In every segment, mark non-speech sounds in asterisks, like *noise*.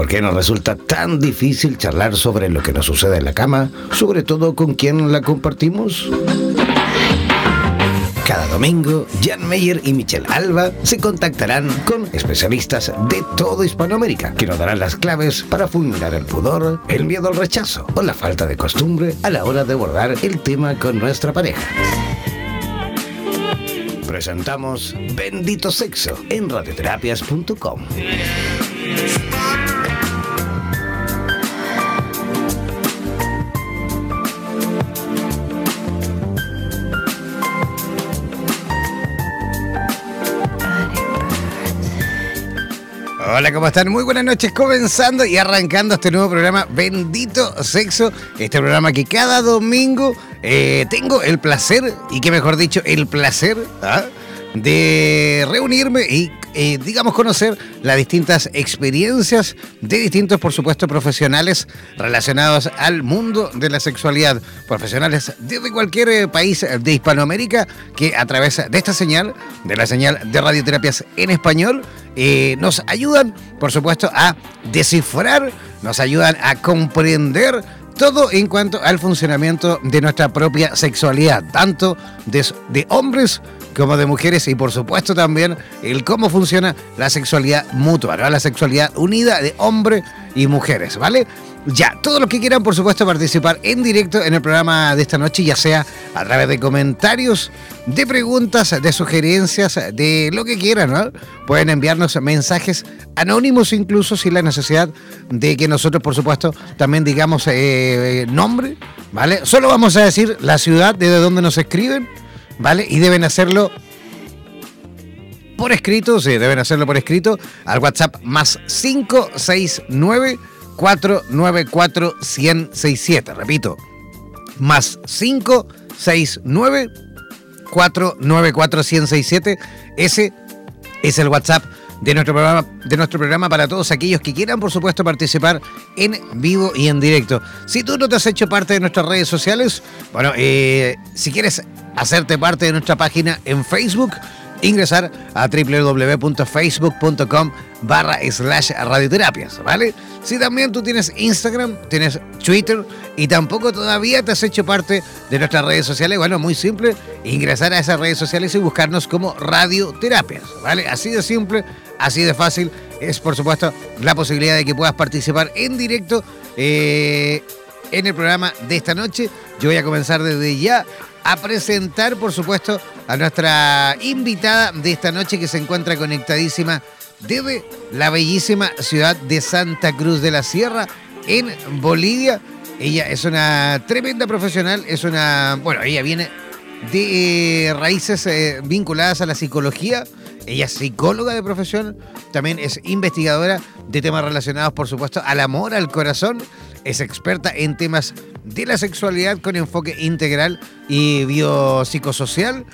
¿Por qué nos resulta tan difícil charlar sobre lo que nos sucede en la cama, sobre todo con quien la compartimos? Cada domingo, Jan Meyer y Michelle Alba se contactarán con especialistas de toda Hispanoamérica que nos darán las claves para fulminar el pudor, el miedo al rechazo o la falta de costumbre a la hora de abordar el tema con nuestra pareja. Presentamos Bendito Sexo en radioterapias.com. Hola, ¿cómo están? Muy buenas noches, comenzando y arrancando este nuevo programa Bendito Sexo, este programa que cada domingo eh, tengo el placer, y que mejor dicho, el placer ¿ah? De reunirme y, eh, digamos, conocer las distintas experiencias de distintos, por supuesto, profesionales relacionados al mundo de la sexualidad. Profesionales de cualquier eh, país de Hispanoamérica que a través de esta señal, de la señal de radioterapias en español, eh, nos ayudan, por supuesto, a descifrar, nos ayudan a comprender todo en cuanto al funcionamiento de nuestra propia sexualidad, tanto de, de hombres como de mujeres y por supuesto también el cómo funciona la sexualidad mutua, la sexualidad unida de hombre y mujeres, ¿vale? Ya, todos los que quieran, por supuesto, participar en directo en el programa de esta noche, ya sea a través de comentarios, de preguntas, de sugerencias, de lo que quieran, ¿no? Pueden enviarnos mensajes anónimos incluso sin la necesidad de que nosotros, por supuesto, también digamos eh, nombre, ¿vale? Solo vamos a decir la ciudad desde donde nos escriben, ¿vale? Y deben hacerlo por escrito, sí, deben hacerlo por escrito al WhatsApp más 569 494 1067 Repito, más 569 494 1067 Ese es el WhatsApp de nuestro programa, de nuestro programa para todos aquellos que quieran, por supuesto, participar en vivo y en directo. Si tú no te has hecho parte de nuestras redes sociales, bueno, eh, si quieres hacerte parte de nuestra página en Facebook, ingresar a www.facebook.com barra slash radioterapias, ¿vale? Si también tú tienes Instagram, tienes Twitter y tampoco todavía te has hecho parte de nuestras redes sociales, bueno, muy simple, ingresar a esas redes sociales y buscarnos como radioterapias, ¿vale? Así de simple, así de fácil, es por supuesto la posibilidad de que puedas participar en directo eh, en el programa de esta noche. Yo voy a comenzar desde ya a presentar, por supuesto, a nuestra invitada de esta noche que se encuentra conectadísima desde la bellísima ciudad de Santa Cruz de la Sierra, en Bolivia. Ella es una tremenda profesional, es una, bueno, ella viene de eh, raíces eh, vinculadas a la psicología. Ella es psicóloga de profesión, también es investigadora de temas relacionados, por supuesto, al amor, al corazón. Es experta en temas de la sexualidad con enfoque integral y biopsicosocial.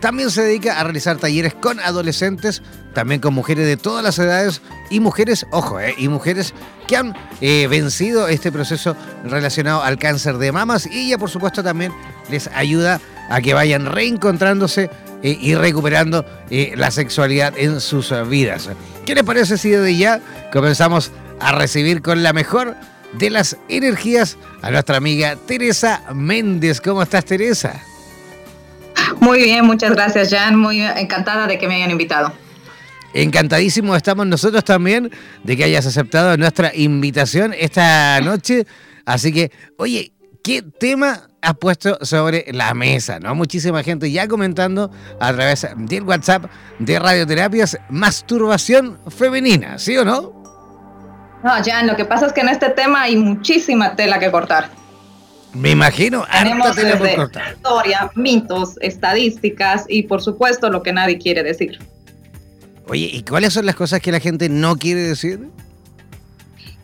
También se dedica a realizar talleres con adolescentes, también con mujeres de todas las edades y mujeres, ojo, eh, y mujeres que han eh, vencido este proceso relacionado al cáncer de mamas y ella, por supuesto, también les ayuda a que vayan reencontrándose eh, y recuperando la sexualidad en sus vidas. ¿Qué les parece si desde ya comenzamos a recibir con la mejor de las energías a nuestra amiga Teresa Méndez? ¿Cómo estás, Teresa? Muy bien, muchas gracias, Jan. Muy encantada de que me hayan invitado. Encantadísimo estamos nosotros también de que hayas aceptado nuestra invitación esta noche. Así que, oye, ¿qué tema has puesto sobre la mesa? ¿no? Muchísima gente ya comentando a través del WhatsApp de Radioterapias masturbación femenina, ¿sí o no? No, Jan, lo que pasa es que en este tema hay muchísima tela que cortar. Me imagino, Tenemos tela por cortar. historia, mitos, estadísticas y por supuesto lo que nadie quiere decir. Oye, ¿y cuáles son las cosas que la gente no quiere decir?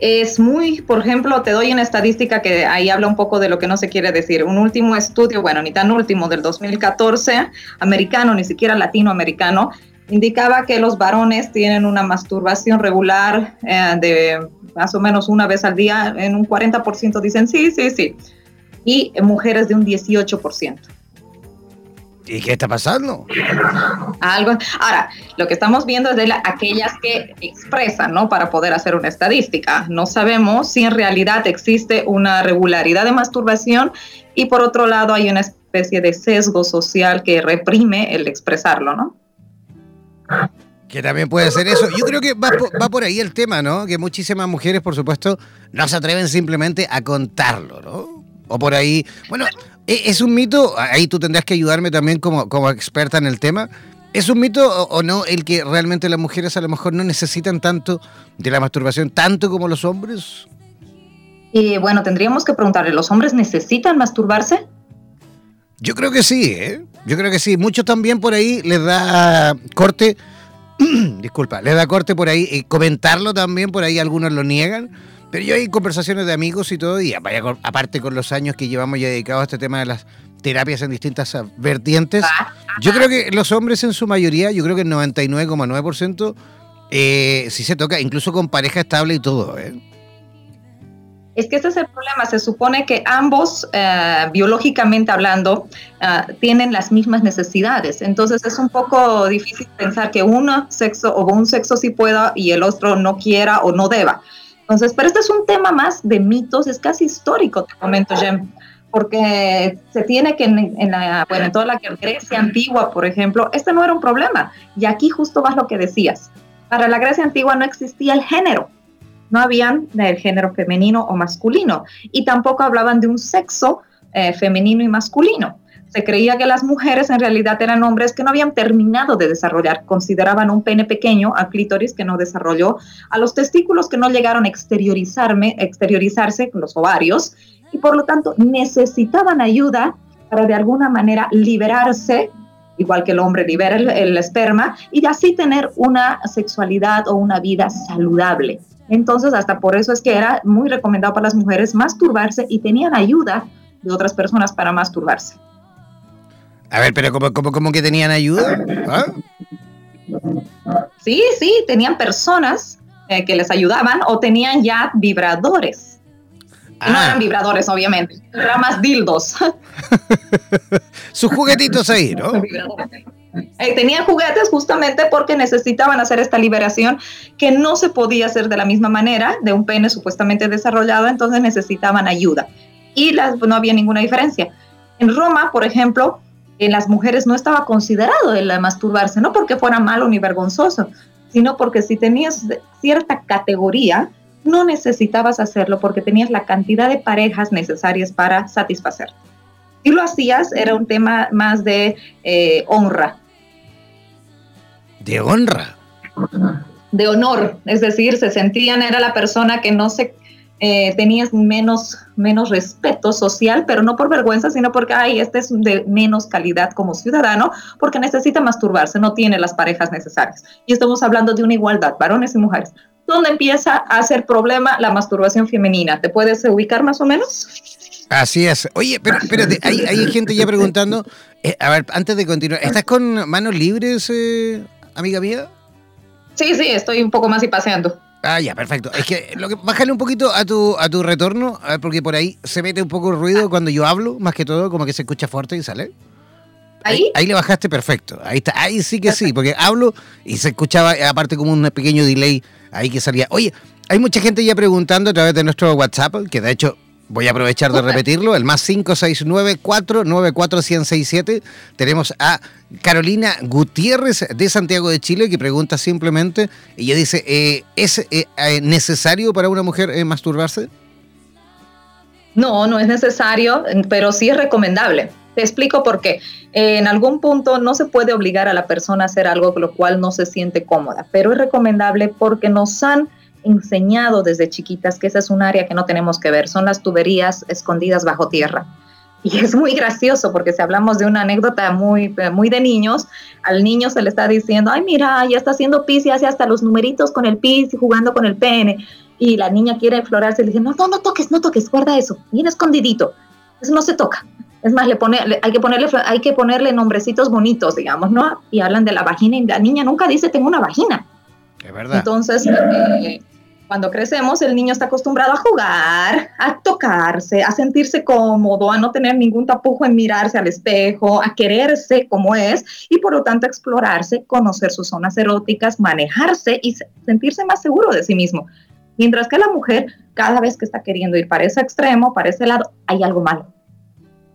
Es muy, por ejemplo, te doy una estadística que ahí habla un poco de lo que no se quiere decir. Un último estudio, bueno, ni tan último, del 2014, americano, ni siquiera latinoamericano, indicaba que los varones tienen una masturbación regular eh, de más o menos una vez al día, en un 40% dicen sí, sí, sí, y mujeres de un 18%. ¿Y qué está pasando? Algo. Ahora, lo que estamos viendo es de aquellas que expresan, ¿no? Para poder hacer una estadística. No sabemos si en realidad existe una regularidad de masturbación y por otro lado hay una especie de sesgo social que reprime el expresarlo, ¿no? Que también puede ser eso. Yo creo que va va por, ahí el tema, ¿no? Que muchísimas mujeres, por supuesto, no se atreven simplemente a contarlo, ¿no? O por ahí. Bueno, e, ¿Es un mito? Ahí tú tendrás que ayudarme también como, como experta en el tema. ¿Es un mito o, no el que realmente las mujeres a lo mejor no necesitan tanto de la masturbación, tanto como los hombres? Y bueno, tendríamos que preguntarle, ¿los hombres necesitan masturbarse? Yo creo que sí, ¿eh? Yo creo que sí. Muchos también por ahí les da corte, *clears throat* disculpa, les da corte por ahí, y comentarlo también, por ahí algunos lo niegan pero yo hay conversaciones de amigos y todo, y aparte con los años que llevamos ya dedicados a este tema de las terapias en distintas vertientes, yo creo que los hombres en su mayoría, yo creo que el 99,9%, eh, sí se toca, incluso con pareja estable y todo. ¿eh? Es que este es el problema. Se supone que ambos, eh, biológicamente hablando, eh, tienen las mismas necesidades. Entonces es un poco difícil pensar que uno sexo o un sexo sí pueda y el otro no quiera o no deba. Entonces, pero este es un tema más de mitos, es casi histórico, te comento, Jem, porque se tiene que en, la, bueno, en toda la Grecia antigua, por ejemplo, este no era un problema. Y aquí justo vas lo que decías. Para la Grecia antigua no existía el género, no habían del género femenino o masculino, y tampoco hablaban de un sexo eh, femenino y masculino. Se creía que las mujeres en realidad eran hombres que no habían terminado de desarrollar. Consideraban un pene pequeño, a clítoris que no desarrolló, a los testículos que no llegaron a exteriorizarse, los ovarios, y por lo tanto necesitaban ayuda para de alguna manera liberarse, igual que el hombre libera el, el esperma, y así tener una sexualidad o una vida saludable. Entonces, hasta por eso es que era muy recomendado para las mujeres masturbarse y tenían ayuda de otras personas para masturbarse. A ver, pero ¿cómo, cómo, que tenían ayuda? ¿Ah? Sí, sí, tenían personas eh, que les ayudaban o tenían ya vibradores. No ah. eran vibradores, obviamente, eran más dildos. *laughs* Sus juguetitos ahí, ¿no? Eh, tenían juguetes justamente porque necesitaban hacer esta liberación que no se podía hacer de la misma manera de un pene supuestamente desarrollado, entonces necesitaban ayuda. Y las, no había ninguna diferencia. En Roma, por ejemplo, en las mujeres no estaba considerado el masturbarse, no porque fuera malo ni vergonzoso, sino porque si tenías cierta categoría, no necesitabas hacerlo porque tenías la cantidad de parejas necesarias para satisfacer. Si lo hacías, era un tema más de eh, honra. ¿De honra? De honor, es decir, se sentían, era la persona que no se eh, tenías menos, menos respeto social, pero no por vergüenza, sino porque, ay, este es de menos calidad como ciudadano, porque necesita masturbarse, no tiene las parejas necesarias. Y estamos hablando de una igualdad, varones y mujeres. ¿Dónde empieza a ser problema la masturbación femenina? ¿Te puedes ubicar más o menos? Así es. Oye, pero, hay, hay, gente ya preguntando, eh, a ver, antes de continuar, ¿estás con manos libres, eh, amiga mía? Sí, sí, estoy un poco más y paseando. Ah, ya, perfecto. Es que, lo que bájale un poquito a tu, a tu retorno, a ver, porque por ahí se mete un poco el ruido cuando yo hablo, más que todo, como que se escucha fuerte y sale. ¿Ahí? Ahí, le bajaste perfecto. Ahí está. Ahí sí que sí, porque hablo y se escuchaba aparte como un pequeño delay ahí que salía. Oye, hay mucha gente ya preguntando a través de nuestro WhatsApp, que de hecho Voy a aprovechar de repetirlo, el más 569-494-1067. Tenemos a Carolina Gutiérrez de Santiago de Chile que pregunta simplemente, ella dice, eh, ¿es eh, eh, necesario para una mujer masturbarse? No, no es necesario, pero sí es recomendable. Te explico por qué. en algún punto no se puede obligar a la persona a hacer algo con lo cual no se siente cómoda, pero es recomendable porque nos han enseñado desde chiquitas que esa es un área que no tenemos que ver, son las tuberías escondidas bajo tierra. *laughs* Y es muy gracioso porque si hablamos de una anécdota muy, muy de niños, al niño se le está diciendo, ay, mira, ya está haciendo pis y hace hasta los numeritos con el pis y jugando con el pene. Y la niña quiere explorarse y le dice, no, no, no toques, no toques, guarda eso, bien escondidito. Eso no se toca. Es más, le pone, hay, que ponerle, hay que ponerle nombrecitos bonitos, digamos, ¿no? Y hablan de la vagina y la niña nunca dice, tengo una vagina. Verdad. Entonces, eh, Cuando crecemos, el niño está acostumbrado a jugar, a tocarse, a sentirse cómodo, a no tener ningún tapujo en mirarse al espejo, a quererse como es y por lo tanto explorarse, conocer sus zonas eróticas, manejarse y sentirse más seguro de sí mismo. Mientras que la mujer, cada vez que está queriendo ir para ese extremo, para ese lado, hay algo malo.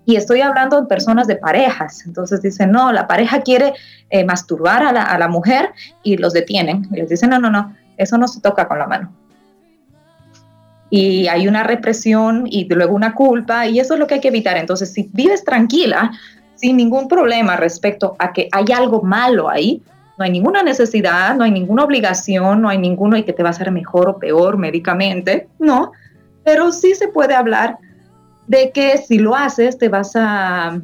Y estoy hablando de personas de parejas. Entonces dicen, no, la pareja quiere eh, masturbar a la, a la mujer y los detienen. Y les dicen, no, no, no, eso no se toca con la mano y hay una represión y luego una culpa y eso es lo que hay que evitar. Entonces, si vives tranquila, sin ningún problema respecto a que hay algo malo ahí, no hay ninguna necesidad, no hay ninguna obligación, no hay ninguno y que te va a hacer mejor o peor médicamente, no, pero sí se puede hablar de que si lo haces te vas a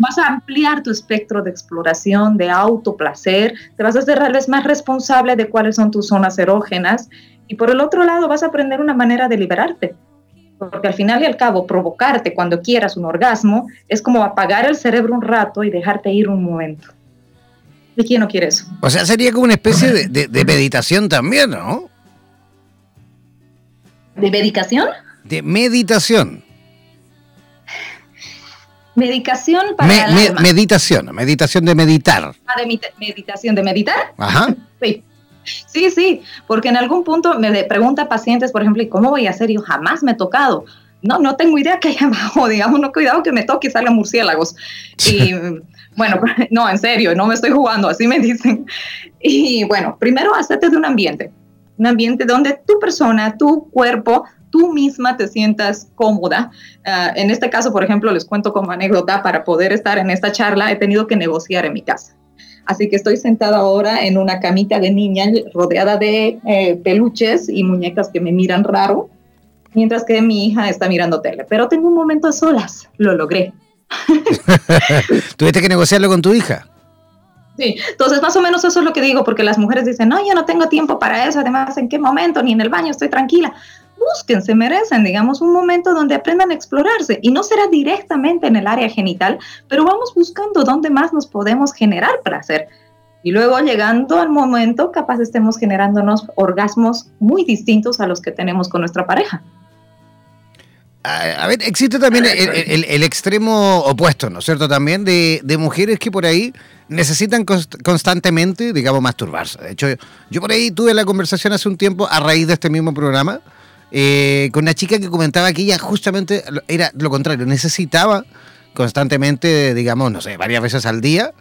vas a ampliar tu espectro de exploración, de autoplacer, te vas a hacer tal vez más responsable de cuáles son tus zonas erógenas y por el otro lado vas a aprender una manera de liberarte. Porque al final y al cabo, provocarte cuando quieras un orgasmo es como apagar el cerebro un rato y dejarte ir un momento. ¿Y quién no quiere eso? O sea, sería como una especie de, de, meditación también, ¿no? ¿De medicación? De meditación. Medicación para Meditación, meditación de meditar. Ah, de meditación de meditar. Ajá. *laughs* Sí. Sí, sí, porque en algún punto me pregunta pacientes, por ejemplo, ¿y cómo voy a hacer? Yo jamás me he tocado. No, no tengo idea que *laughs* hay abajo, digamos, no cuidado que me toque y salgan murciélagos. Y *laughs* bueno, no, en serio, no me estoy jugando, así me dicen. Y bueno, primero hacerte de un ambiente, un ambiente donde tu persona, tu cuerpo, tú misma te sientas cómoda. Ah, en este caso, por ejemplo, les cuento como anécdota, para poder estar en esta charla he tenido que negociar en mi casa. Así que estoy sentada ahora en una camita de niña rodeada de eh, peluches y muñecas que me miran raro, mientras que mi hija está mirando tele. Pero tengo un momento a solas, lo logré. *laughs* ¿Tuviste que negociarlo con tu hija? Sí, entonces más o menos eso es lo que digo, porque las mujeres dicen, no, yo no tengo tiempo para eso, además, ¿en qué momento? Ni en el baño, estoy tranquila busquen, se merecen, digamos, un momento donde aprendan a explorarse. Y no será directamente en el área genital, pero vamos buscando dónde más nos podemos generar placer. Y luego llegando al momento, capaz estemos generándonos orgasmos muy distintos a los que tenemos con nuestra pareja. A ver, existe también el, extremo opuesto, ¿no es cierto? También de, mujeres que por ahí necesitan constantemente, digamos, masturbarse. De hecho, yo por ahí tuve la conversación hace un tiempo a raíz de este mismo programa eh, con una chica que comentaba que ella justamente era lo contrario, necesitaba constantemente, digamos, no sé, varias veces al día,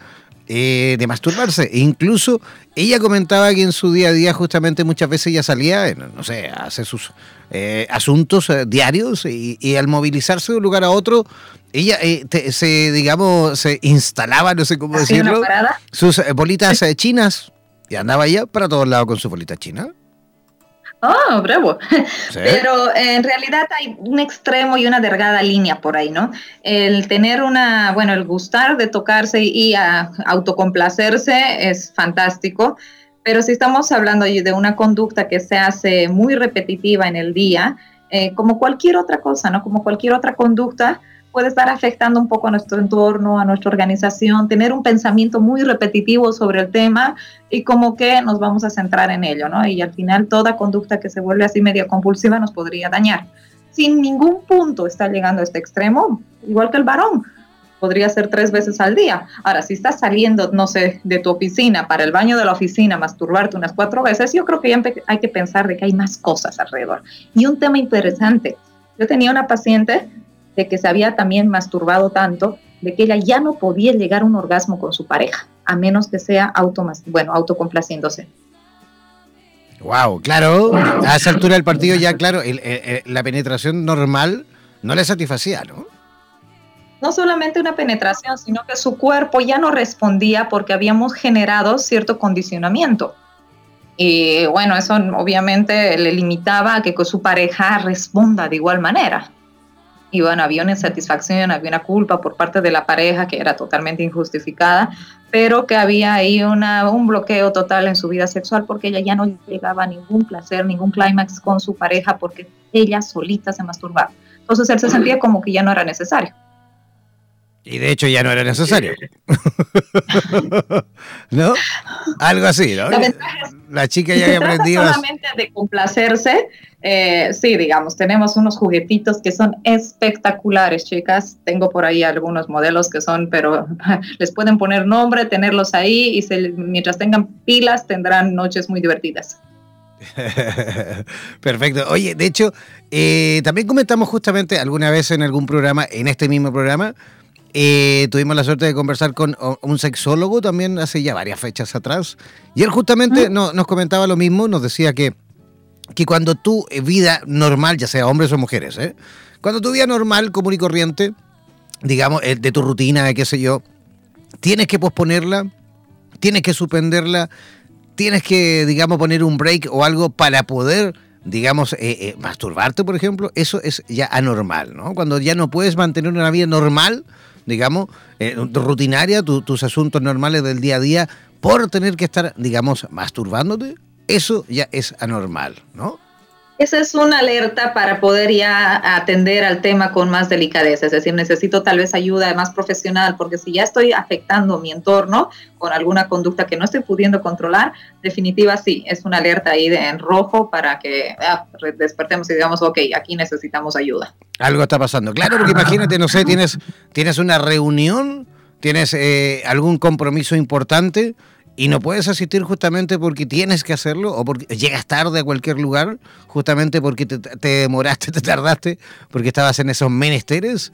eh, de masturbarse. E incluso ella comentaba que en su día a día justamente muchas veces ella salía, no sé, a hacer sus eh, asuntos diarios y, al movilizarse de un lugar a otro, ella se, digamos, se instalaba, no sé cómo decirlo, sus bolitas chinas y andaba ella para todos lados con sus bolitas chinas. Oh, bravo. Pero en realidad hay un extremo y una delgada línea por ahí, ¿no? El tener una, bueno, el gustar de tocarse y a autocomplacerse es fantástico, pero si estamos hablando de una conducta que se hace muy repetitiva en el día, eh, como cualquier otra cosa, ¿no? Como cualquier otra conducta, puede estar afectando un poco a nuestro entorno, a nuestra organización, tener un pensamiento muy repetitivo sobre el tema y como que nos vamos a centrar en ello, ¿no? Y al final toda conducta que se vuelve así media compulsiva nos podría dañar. Sin ningún punto está llegando a este extremo, igual que el varón, podría ser tres veces al día. Ahora, si estás saliendo, no sé, de tu oficina para el baño de la oficina, masturbarte unas cuatro veces, yo creo que ya hay que pensar de que hay más cosas alrededor. Y un tema interesante, yo tenía una paciente de que se había también masturbado tanto, de que ella ya no podía llegar a un orgasmo con su pareja, a menos que sea auto, bueno, autocomplaciéndose. Wow, claro, a esa altura del partido ya, claro, la penetración normal no le satisfacía, ¿no? No solamente una penetración, sino que su cuerpo ya no respondía porque habíamos generado cierto condicionamiento. Y bueno, eso obviamente le limitaba a que con su pareja responda de igual manera y bueno, había una insatisfacción, había una culpa por parte de la pareja que era totalmente injustificada, pero que había ahí una, un bloqueo total en su vida sexual porque ella ya no llegaba a ningún placer, ningún clímax con su pareja porque ella solita se masturbaba. Entonces él se sentía como que ya no era necesario. Y de hecho ya no era necesario. *laughs* ¿No? Algo así, ¿no? La, chica ya había *laughs* aprendido. Solamente de complacerse, eh, sí, digamos, tenemos unos juguetitos que son espectaculares, chicas. Tengo por ahí algunos modelos que son, pero *laughs* les pueden poner nombre, tenerlos ahí y mientras tengan pilas tendrán noches muy divertidas. Perfecto. Oye, de hecho, eh, también comentamos justamente alguna vez en algún programa, en este mismo programa, eh, tuvimos la suerte de conversar con un sexólogo también hace ya varias fechas atrás. Y él justamente no, nos comentaba lo mismo, nos decía que, que cuando tu vida normal, ya sea hombres o mujeres, ¿eh? cuando tu vida normal, común y corriente, digamos, eh, de tu rutina, qué sé yo, tienes que posponerla, tienes que suspenderla, tienes que, digamos, poner un break o algo para poder digamos, masturbarte, por ejemplo, eso es ya anormal, ¿no? Cuando ya no puedes mantener una vida normal, digamos, eh, rutinaria, tus asuntos normales del día a día, por tener que estar, digamos, masturbándote, eso ya es anormal, ¿no? Esa es una alerta para poder ya atender al tema con más delicadeza, es decir, necesito tal vez ayuda más profesional, porque si ya estoy afectando mi entorno con alguna conducta que no estoy pudiendo controlar, definitiva sí, es una alerta ahí de, en rojo para que ah, despertemos y digamos, ok, aquí necesitamos ayuda. Algo está pasando, claro, porque imagínate, no sé, tienes, tienes una reunión, tienes eh, algún compromiso importante y no puedes asistir justamente porque tienes que hacerlo o porque llegas tarde a cualquier lugar, justamente porque te, demoraste, te tardaste, porque estabas en esos menesteres,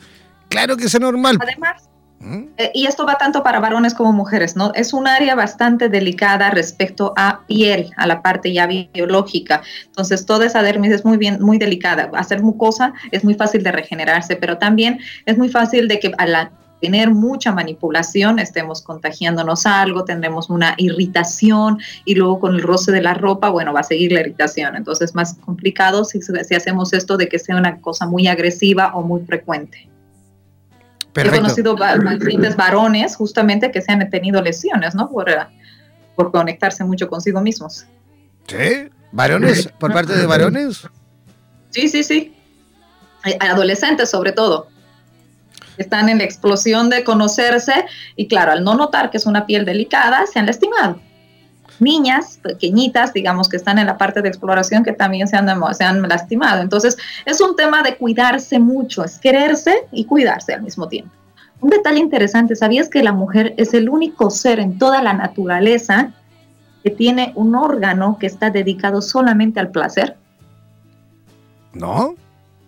claro que es normal. Además, ¿Mm? eh, y esto va tanto para varones como mujeres, ¿no? Es un área bastante delicada respecto a piel, a la parte ya biológica. Entonces, toda esa dermis es muy bien, muy delicada. Hacer mucosa es muy fácil de regenerarse, pero también es muy fácil de que a la tener mucha manipulación, estemos contagiándonos algo, tendremos una irritación y luego con el roce de la ropa, bueno, va a seguir la irritación. Entonces es más complicado si, si hacemos esto de que sea una cosa muy agresiva o muy frecuente. He conocido pacientes varones justamente que se han tenido lesiones, ¿no? Por, por conectarse mucho consigo mismos. ¿Sí? ¿Varones? ¿Por parte de varones? Sí, sí, sí. Adolescentes sobre todo están en la explosión de conocerse y claro, al no notar que es una piel delicada, se han lastimado. Niñas pequeñitas, digamos, que están en la parte de exploración, que también se han, se han lastimado. Entonces, es un tema de cuidarse mucho, es quererse y cuidarse al mismo tiempo. Un detalle interesante, ¿sabías que la mujer es el único ser en toda la naturaleza que tiene un órgano que está dedicado solamente al placer? No.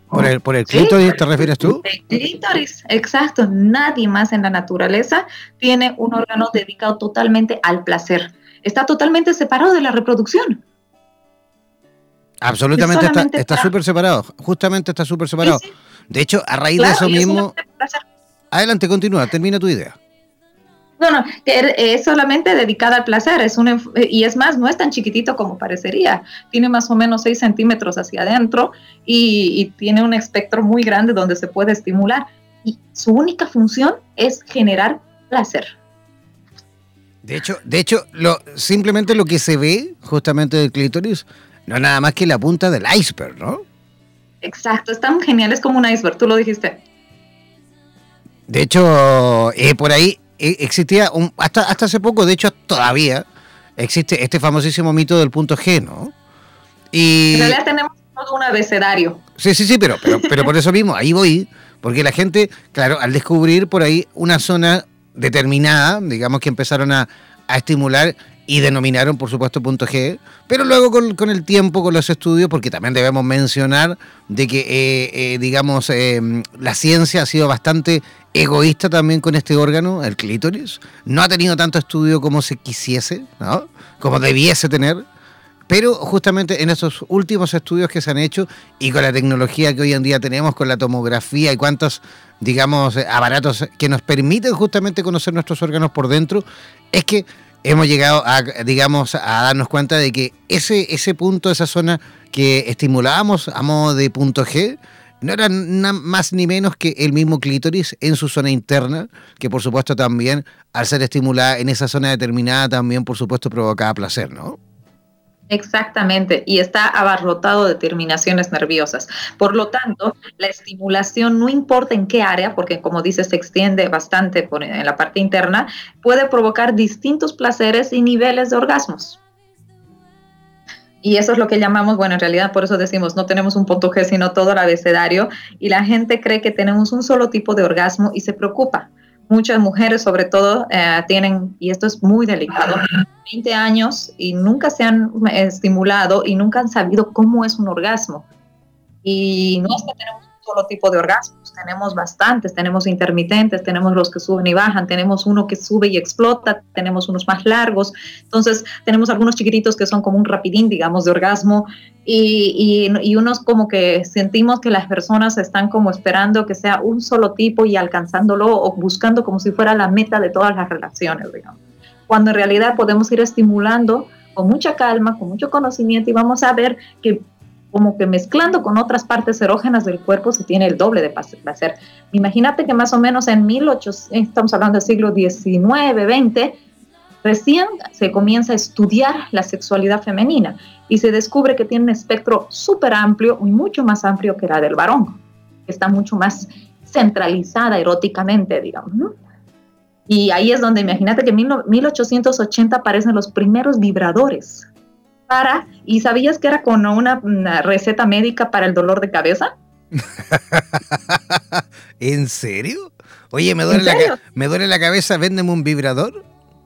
¿Por el, por el clítoris te refieres tú? El clítoris, exacto. Nadie más en la naturaleza tiene un órgano dedicado totalmente al placer. Está totalmente separado de la reproducción. Absolutamente está súper separado. Justamente está súper separado. De hecho, a raíz de eso mismo... Adelante, continúa, termina tu idea. No, no, es solamente dedicada al placer, es un, y es más, no es tan chiquitito como parecería, tiene más o menos 6 centímetros hacia adentro y, tiene un espectro muy grande donde se puede estimular y su única función es generar placer. De hecho, de hecho lo, simplemente lo que se ve justamente del clítoris no es nada más que la punta del iceberg, ¿no? Exacto, es tan genial, es como un iceberg, tú lo dijiste. De hecho, eh, por ahí existía un, hasta, hasta hace poco, de hecho todavía existe este famosísimo mito del punto G, ¿no? Y, en realidad tenemos todo un abecedario. Sí, sí, sí, pero, pero, pero por eso mismo, ahí voy, porque la gente, claro, al descubrir por ahí una zona determinada, digamos que empezaron a, a estimular y denominaron, por supuesto, punto G, pero luego con, el tiempo, con los estudios, porque también debemos mencionar de que, eh, eh, digamos, eh, la ciencia ha sido bastante egoísta también con este órgano, el clítoris, no ha tenido tanto estudio como se quisiese, ¿no? como debiese tener, pero justamente en esos últimos estudios que se han hecho y con la tecnología que hoy en día tenemos, con la tomografía y cuántos, digamos, aparatos que nos permiten justamente conocer nuestros órganos por dentro, es que hemos llegado a, digamos, a darnos cuenta de que ese, ese punto, esa zona que estimulábamos a modo de punto G, no era más ni menos que el mismo clítoris en su zona interna, que por supuesto también, al ser estimulada en esa zona determinada, también por supuesto provocaba placer, ¿no? Exactamente, y está abarrotado de terminaciones nerviosas. Por lo tanto, la estimulación, no importa en qué área, porque como dices, se extiende bastante por en la parte interna, puede provocar distintos placeres y niveles de orgasmos. Y eso es lo que llamamos, bueno, en realidad por eso decimos, no tenemos un punto G, sino todo el abecedario, y la gente cree que tenemos un solo tipo de orgasmo y se preocupa muchas mujeres sobre todo eh, tienen, y esto es muy delicado, 20 años y nunca se han estimulado y nunca han sabido cómo es un orgasmo. Y no es que tenemos solo tipo de orgasmos, tenemos bastantes, tenemos intermitentes, tenemos los que suben y bajan, tenemos uno que sube y explota, tenemos unos más largos, entonces tenemos algunos chiquititos que son como un rapidín, digamos, de orgasmo, y, y, unos como que sentimos que las personas están como esperando que sea un solo tipo y alcanzándolo o buscando como si fuera la meta de todas las relaciones, digamos. Cuando en realidad podemos ir estimulando con mucha calma, con mucho conocimiento y vamos a ver que como que mezclando con otras partes erógenas del cuerpo se tiene el doble de placer. Imagínate que más o menos en 1800, estamos hablando del siglo XIX, XX, recién se comienza a estudiar la sexualidad femenina y se descubre que tiene un espectro súper amplio y mucho más amplio que la del varón, está mucho más centralizada eróticamente, digamos. Y ahí es donde imagínate que en 1880 aparecen los primeros vibradores para, ¿y sabías que era con una, receta médica para el dolor de cabeza? *laughs* ¿En serio? Oye, me duele, La, me duele la cabeza, véndeme un vibrador.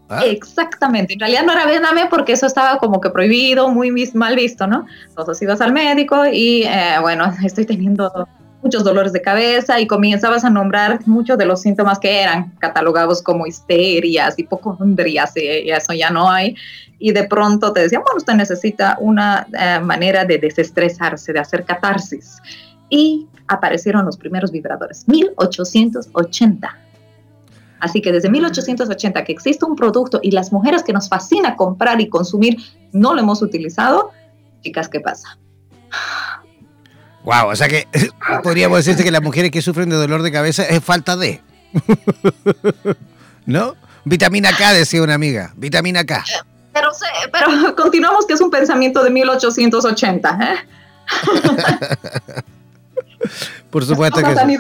¿Ah? Exactamente, en realidad no era véndame porque eso estaba como que prohibido, muy mal visto, ¿no? Entonces ibas al médico y eh, bueno, *laughs* estoy teniendo muchos dolores de cabeza y comenzabas a nombrar muchos de los síntomas que eran catalogados como histerias, hipocondrias, y eso ya no hay. Y de pronto te decían, bueno, usted necesita una eh, manera de desestresarse, de hacer catarsis. Y aparecieron los primeros vibradores, 1880 Así que desde 1880 que existe un producto y las mujeres que nos fascina comprar y consumir no lo hemos utilizado, chicas, ¿qué pasa? Wow, o sea que *laughs* podríamos decirte que las mujeres que sufren de dolor de cabeza es falta de. *laughs* ¿No? Vitamina K, decía una amiga. Vitamina K. Pero, pero *laughs* continuamos que es un pensamiento de 1880. ¿eh? Por supuesto que sí.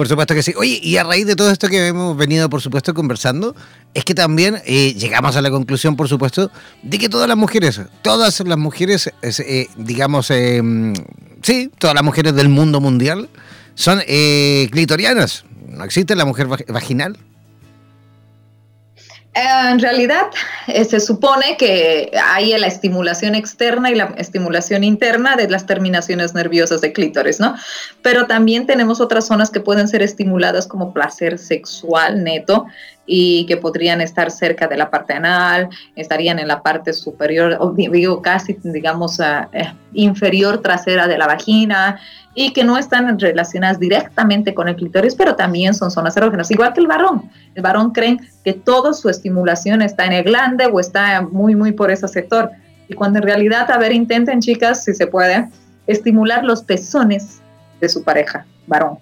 Por supuesto que sí. Oye, y a raíz de todo esto que hemos venido, por supuesto, conversando, es que también eh, llegamos a la conclusión, por supuesto, de que todas las mujeres, todas las mujeres, eh, digamos, eh, sí, todas las mujeres del mundo mundial son clitorianas. No existe la mujer vaginal. En realidad, eh, se supone que hay la estimulación externa y la estimulación interna de las terminaciones nerviosas de clítoris, ¿no? Pero también tenemos otras zonas que pueden ser estimuladas como placer sexual neto y que podrían estar cerca de la parte anal, estarían en la parte superior, o digo casi, digamos, eh, inferior trasera de la vagina, y que no están relacionadas directamente con el clítoris, pero también son zonas erógenas, igual que el varón. El varón creen que toda su estimulación está en el glande o está muy, muy por ese sector. Y cuando en realidad, a ver, intenten, chicas, si se puede, estimular los pezones de su pareja, varón.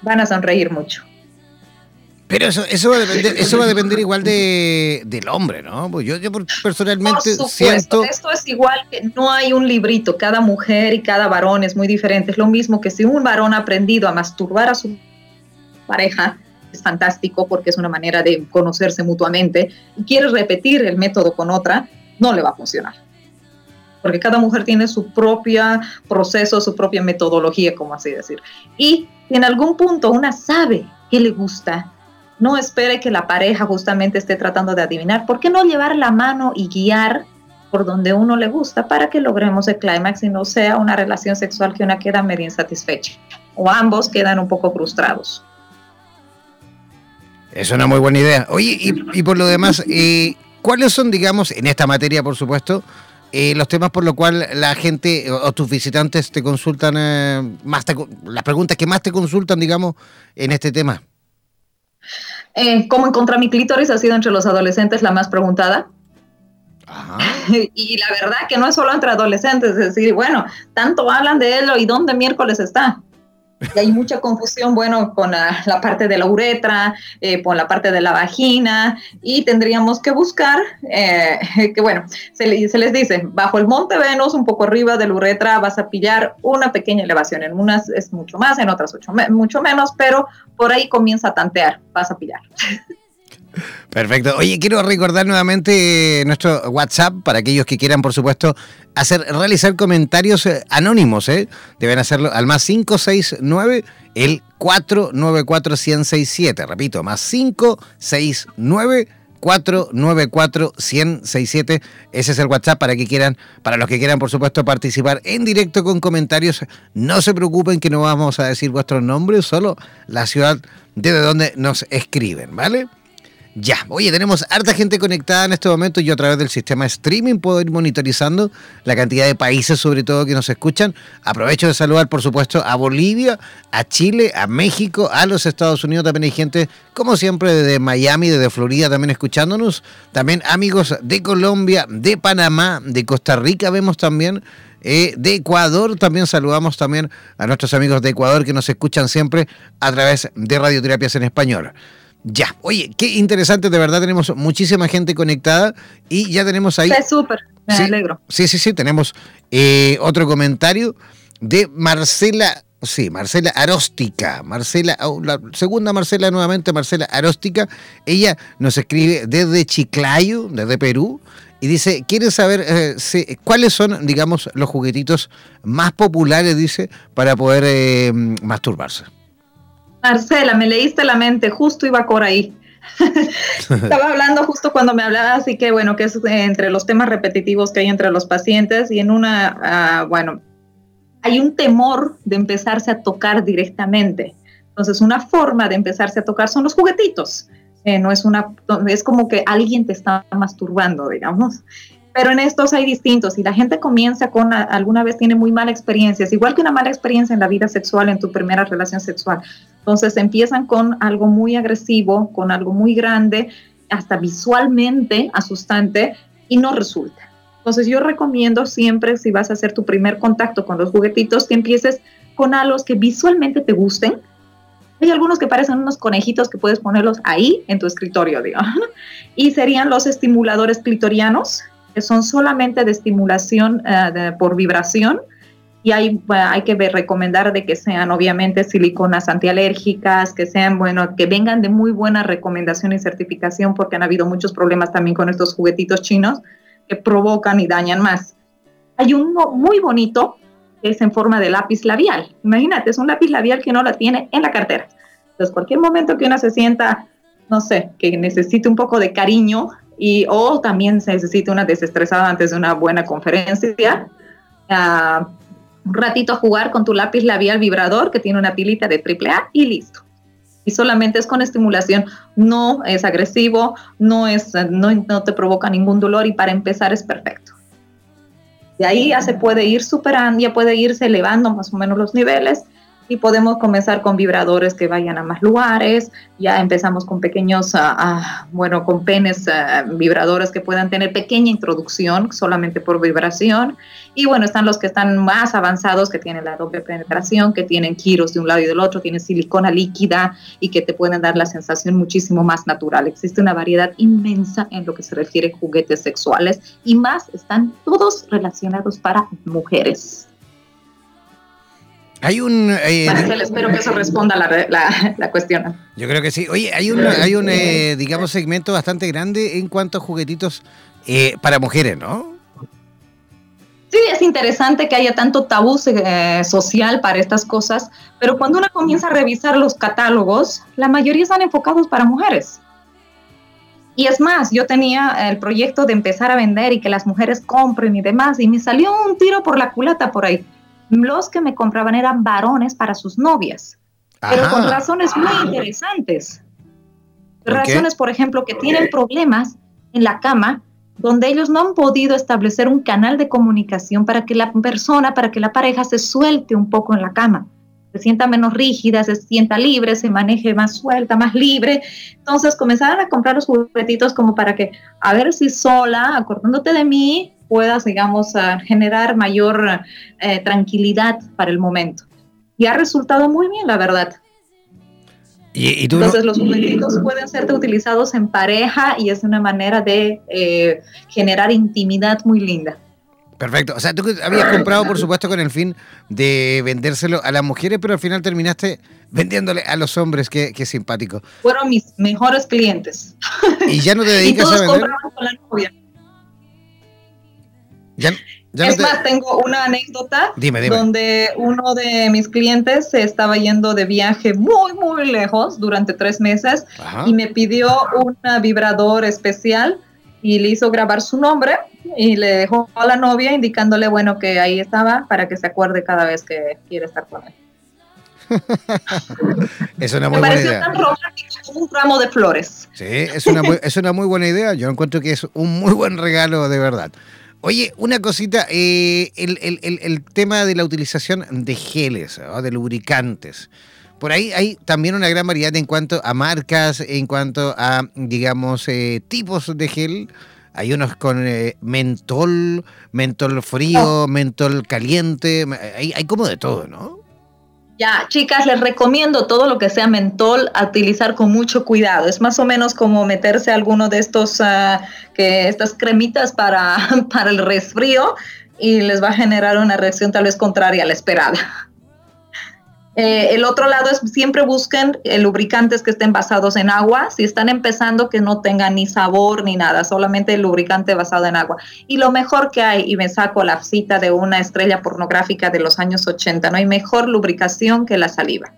Van a sonreír mucho. Pero eso, eso, va a depender, eso va a depender igual de, del hombre, ¿no? Pues yo, yo personalmente Por siento... Esto es igual que no hay un librito, cada mujer y cada varón es muy diferente. Es lo mismo que si un varón ha aprendido a masturbar a su pareja, es fantástico porque es una manera de conocerse mutuamente, y quiere repetir el método con otra, no le va a funcionar. Porque cada mujer tiene su propio proceso, su propia metodología, como así decir. Y en algún punto una sabe qué le gusta, no espere que la pareja justamente esté tratando de adivinar. ¿Por qué no llevar la mano y guiar por donde uno le gusta para que logremos el clímax y no sea una relación sexual que una queda medio insatisfecha o ambos quedan un poco frustrados? Es una muy buena idea. Oye, y, por lo demás, *laughs* eh, ¿cuáles son, digamos, en esta materia, por supuesto, eh, los temas por los cuales la gente o, tus visitantes te consultan, eh, más las preguntas que más te consultan, digamos, en este tema? Eh, ¿Cómo encontrar mi clítoris? Ha sido entre los adolescentes la más preguntada. *laughs* y la verdad que no es solo entre adolescentes, es decir, bueno, tanto hablan de él y dónde miércoles está. Y hay mucha confusión, bueno, con la, parte de la uretra, eh, con la parte de la vagina, y tendríamos que buscar, eh, *laughs* que bueno, se, les dice, bajo el monte Venus, un poco arriba de la uretra, vas a pillar una pequeña elevación. En unas es mucho más, en otras mucho menos, pero por ahí comienza a tantear, vas a pillar. *laughs* Perfecto. Oye, quiero recordar nuevamente nuestro WhatsApp para aquellos que quieran, por supuesto, hacer realizar comentarios eh, anónimos. ¿eh? Deben hacerlo al más 569 el 494 167. Repito, más 569 494 167 Ese es el WhatsApp para que quieran, para los que quieran, por supuesto, participar en directo con comentarios. No se preocupen que no vamos a decir vuestros nombres, solo la ciudad desde donde nos escriben, ¿vale? Ya, oye, tenemos harta gente conectada en este momento. Yo a través del sistema streaming puedo ir monitorizando la cantidad de países, sobre todo, que nos escuchan. Aprovecho de saludar, por supuesto, a Bolivia, a Chile, a México, a los Estados Unidos. También hay gente, como siempre, desde Miami, desde Florida, también escuchándonos. También amigos de Colombia, de Panamá, de Costa Rica, vemos también. Eh, de Ecuador. También saludamos también a nuestros amigos de Ecuador que nos escuchan siempre a través de Radioterapias en Español. Ya, oye, qué interesante, de verdad tenemos muchísima gente conectada y ya tenemos ahí... Es súper, me alegro. Sí, sí, sí, tenemos eh, otro comentario de Marcela, sí, Marcela Aróstica, Marcela, la segunda Marcela nuevamente, Marcela Aróstica, ella nos escribe desde Chiclayo, desde Perú, y dice, quiere saber eh, cuáles son, digamos, los juguetitos más populares, dice, para poder eh, masturbarse. Marcela, me leíste la mente, justo iba por ahí. *laughs* Estaba hablando justo cuando me hablabas, así que bueno, que es entre los temas repetitivos que hay entre los pacientes y en una, ah, bueno, hay un temor de empezarse a tocar directamente. Entonces, una forma de empezarse a tocar son los juguetitos. Eh, no es una, es como que alguien te está masturbando, digamos. Pero en estos hay distintos y la gente comienza con, alguna vez tiene muy mala experiencias, igual que una mala experiencia en la vida sexual, en tu primera relación sexual. Entonces empiezan con algo muy agresivo, con algo muy grande, hasta visualmente asustante y no resulta. Entonces yo recomiendo siempre, si vas a hacer tu primer contacto con los juguetitos, que empieces con algo que visualmente te gusten. Hay algunos que parecen unos conejitos que puedes ponerlos ahí en tu escritorio, digamos. *laughs* Y serían los estimuladores clitorianos, que son solamente de estimulación eh, por vibración y hay, hay que ver, recomendar de que sean obviamente siliconas antialérgicas, que sean, bueno, que vengan de muy buena recomendación y certificación porque han habido muchos problemas también con estos juguetitos chinos que provocan y dañan más. Hay uno muy bonito que es en forma de lápiz labial. Imagínate, es un lápiz labial que no la tiene en la cartera. Entonces, cualquier momento que uno se sienta, no sé, que necesite un poco de cariño, y o también se necesita una desestresada antes de una buena conferencia. Uh, un ratito a jugar con tu lápiz labial vibrador que tiene una pilita de AAA y listo. Y solamente es con estimulación, no es agresivo, no, es, no, no te provoca ningún dolor y para empezar es perfecto. De ahí ya se puede ir superando, ya puede irse elevando más o menos los niveles y podemos comenzar con vibradores que vayan a más lugares. Ya empezamos con pequeños, ah, ah, bueno, con penes ah, vibradores que puedan tener pequeña introducción solamente por vibración. Y bueno, están los que están más avanzados, que tienen la doble penetración, que tienen giros de un lado y del otro, tienen silicona líquida y que te pueden dar la sensación muchísimo más natural. Existe una variedad inmensa en lo que se refiere a juguetes sexuales y más están todos relacionados para mujeres. Hay un. Eh, espero que eso responda la, la, cuestión. Yo creo que sí. Oye, hay un, hay un eh, digamos, segmento bastante grande en cuanto a juguetitos eh, para mujeres, ¿no? Sí, es interesante que haya tanto tabú social para estas cosas, pero cuando uno comienza a revisar los catálogos, la mayoría están enfocados para mujeres. Y es más, yo tenía el proyecto de empezar a vender y que las mujeres compren y demás, y me salió un tiro por la culata por ahí los que me compraban eran varones para sus novias, pero con razones muy interesantes. Razones, por ejemplo, que tienen problemas en la cama donde ellos no han podido establecer un canal de comunicación para que la persona, para que la pareja se suelte un poco en la cama, se sienta menos rígida, se sienta libre, se maneje más suelta, más libre. Entonces comenzaron a comprar los juguetitos como para que, a ver si sola, acordándote de mí, puedas, digamos, generar mayor eh, tranquilidad para el momento. y ha resultado muy bien, la verdad. ¿Y, Entonces los juguetitos pueden ser utilizados en pareja y es una manera de eh, generar intimidad muy linda. Perfecto. O sea, tú habías comprado, por supuesto, con el fin de vendérselo a las mujeres, pero al final terminaste vendiéndole a los hombres. Qué, qué simpático. Fueron mis mejores clientes. ¿Y ya no te *laughs* dedicas a vender? Con la novia. ¿Ya, es más, tengo una anécdota donde uno de mis clientes se estaba yendo de viaje muy, muy lejos durante tres meses y me pidió un vibrador especial y le hizo grabar su nombre y le dejó a la novia indicándole, bueno, que ahí estaba para que se acuerde cada vez que quiere estar con él. *laughs* es una muy buena idea. tan romántico como un ramo de flores. Sí, es una, es una muy buena idea. Yo encuentro que es un muy buen regalo de verdad. Oye, una cosita, eh, el, tema de la utilización de geles, de lubricantes. Por ahí hay también una gran variedad en cuanto a marcas, en cuanto a, digamos, eh, tipos de gel. Hay unos con eh, mentol, mentol frío, oh. mentol caliente, hay, hay como de todo, ¿no? Ya, chicas, les recomiendo todo lo que sea mentol a utilizar con mucho cuidado. Es más o menos como meterse alguno de estos, ah, que estas cremitas para, *laughs* para el resfrío y les va a generar una reacción tal vez contraria a la esperada. Eh, el otro lado es siempre busquen eh, lubricantes que estén basados en agua. Si están empezando, que no tengan ni sabor ni nada, solamente el lubricante basado en agua. Y lo mejor que hay, y me saco la cita de una estrella pornográfica de los años 80, no hay mejor lubricación que la saliva.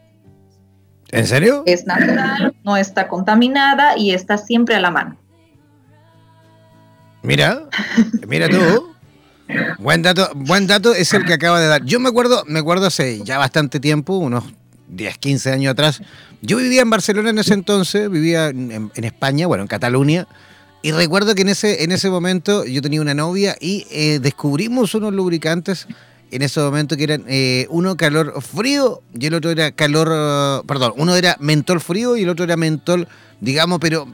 ¿En serio? Es natural, no está contaminada y está siempre a la mano. Mira, mira tú. *laughs* Buen dato, buen dato es el que acaba de dar. Yo me acuerdo, me acuerdo hace ya bastante tiempo, unos 10, 15 años atrás. Yo vivía en Barcelona en ese entonces, vivía en, España, bueno, en Cataluña. Y recuerdo que en ese, en ese momento yo tenía una novia y eh, descubrimos unos lubricantes en ese momento que eran eh, uno calor frío y el otro era calor, perdón, uno era mentol frío y el otro era mentol, digamos, pero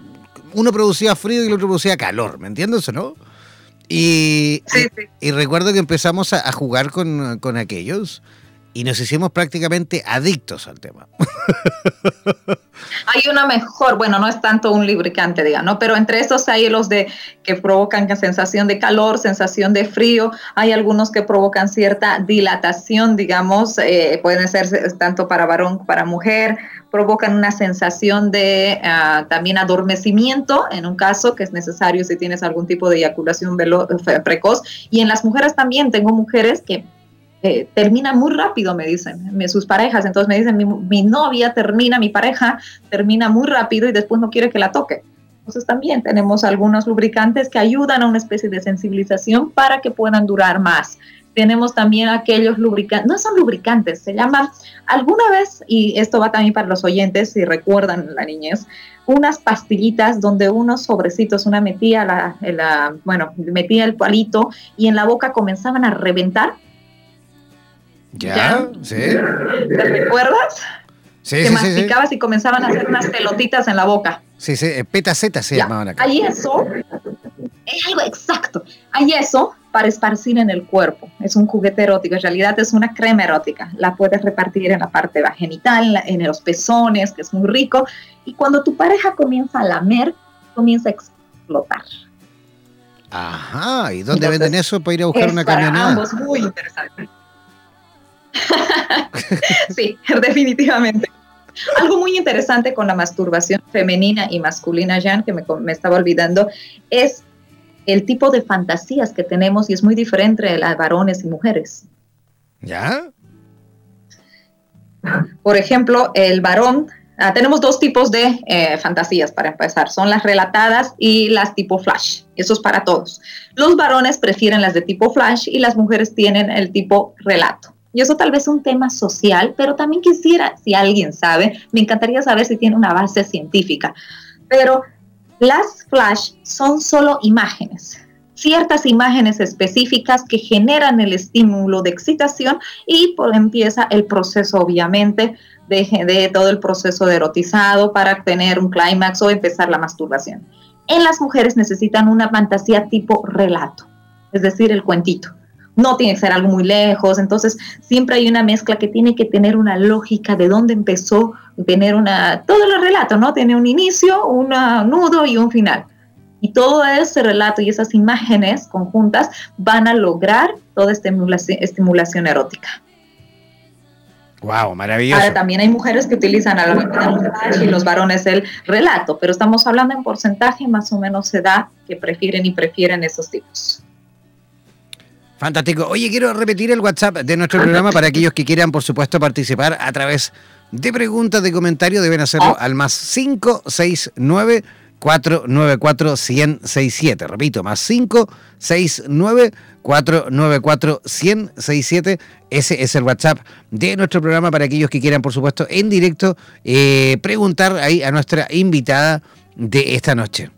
uno producía frío y el otro producía calor, ¿me entiendes o no? Y, y, recuerdo que empezamos a, jugar con, con, aquellos y nos hicimos prácticamente adictos al tema. Hay una mejor, bueno, no es tanto un lubricante, diga, ¿no? Pero entre estos hay los de que provocan sensación de calor, sensación de frío, hay algunos que provocan cierta dilatación, digamos, eh, pueden ser tanto para varón como para mujer, provocan una sensación de ah, también adormecimiento, en un caso que es necesario si tienes algún tipo de eyaculación precoz. Y en las mujeres también, tengo mujeres que eh, termina muy rápido, me dicen, sus parejas. Entonces me dicen, mi, novia termina, mi pareja termina muy rápido y después no quiere que la toque. Entonces también tenemos algunos lubricantes que ayudan a una especie de sensibilización para que puedan durar más. Tenemos también aquellos lubricantes, no son lubricantes, se llaman alguna vez, y esto va también para los oyentes si recuerdan la niñez, unas pastillitas donde unos sobrecitos, una metía la, la, bueno, metía el palito y en la boca comenzaban a reventar ¿Ya? ¿Sí? ¿Te recuerdas? Sí, que masticabas y comenzaban a hacer unas pelotitas en la boca. Sí, sí, eh, petaceta se llamaban acá. Hay eso, es algo exacto. Hay eso para esparcir en el cuerpo. Es un juguete erótico, en realidad es una crema erótica. La puedes repartir en la parte genital, en los pezones, que es muy rico. Y cuando tu pareja comienza a lamer, comienza a explotar. Ajá, ¿y dónde venden eso para ir a buscar una camioneta? Ambos, muy interesante. *laughs* sí, definitivamente. Algo muy interesante con la masturbación femenina y masculina, Jan, que me, estaba olvidando, es el tipo de fantasías que tenemos y es muy diferente entre las varones y mujeres. ¿Ya? Por ejemplo, el varón, ah, tenemos dos tipos de eh, fantasías para empezar, son las relatadas y las tipo flash, eso es para todos. Los varones prefieren las de tipo flash y las mujeres tienen el tipo relato. Y eso tal vez es un tema social, pero también quisiera, si alguien sabe, me encantaría saber si tiene una base científica. Pero las flash son solo imágenes, ciertas imágenes específicas que generan el estímulo de excitación y por, empieza el proceso, obviamente, de, de todo el proceso de erotizado para tener un clímax o empezar la masturbación. En las mujeres necesitan una fantasía tipo relato, es decir, el cuentito no tiene que ser algo muy lejos, entonces siempre hay una mezcla que tiene que tener una lógica de dónde empezó, tener una, todo el relato, ¿no? Tiene un inicio, un nudo y un final. Y todo ese relato y esas imágenes conjuntas van a lograr toda esta estimulación, erótica. Wow, maravilloso. Ahora también hay mujeres que utilizan a la y los varones el relato, pero estamos hablando en porcentaje, más o menos se da que prefieren y prefieren esos tipos. Fantástico. Oye, quiero repetir el WhatsApp de nuestro programa para aquellos que quieran, por supuesto, participar a través de preguntas, de comentarios. Deben hacerlo al más 569 494 1067. Repito, más 569 494 1067. Ese es el WhatsApp de nuestro programa para aquellos que quieran, por supuesto, en directo eh, preguntar ahí a nuestra invitada de esta noche.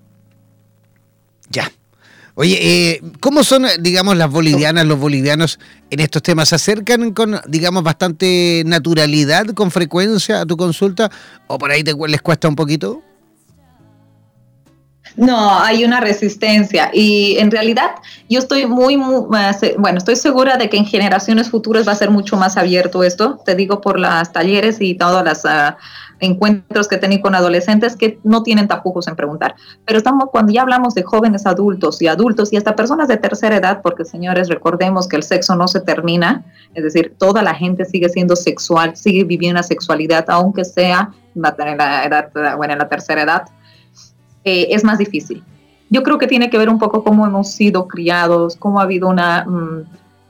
Ya. Oye, eh, ¿cómo son, digamos, las bolivianas, los bolivianos en estos temas? ¿Se acercan con, digamos, bastante naturalidad, con frecuencia a tu consulta? ¿O por ahí te, les cuesta un poquito? No, hay una resistencia. Y en realidad yo estoy muy, bueno, estoy segura de que en generaciones futuras va a ser mucho más abierto esto, te digo por las talleres y todas las... Ah, encuentros que he tenido con adolescentes que no tienen tapujos en preguntar. Pero estamos cuando ya hablamos de jóvenes adultos y adultos y hasta personas de tercera edad, porque señores, recordemos que el sexo no se termina, es decir, toda la gente sigue siendo sexual, sigue viviendo la sexualidad, aunque sea en la, edad, bueno, en la tercera edad, eh, es más difícil. Yo creo que tiene que ver un poco cómo hemos sido criados, cómo ha habido una... Mm,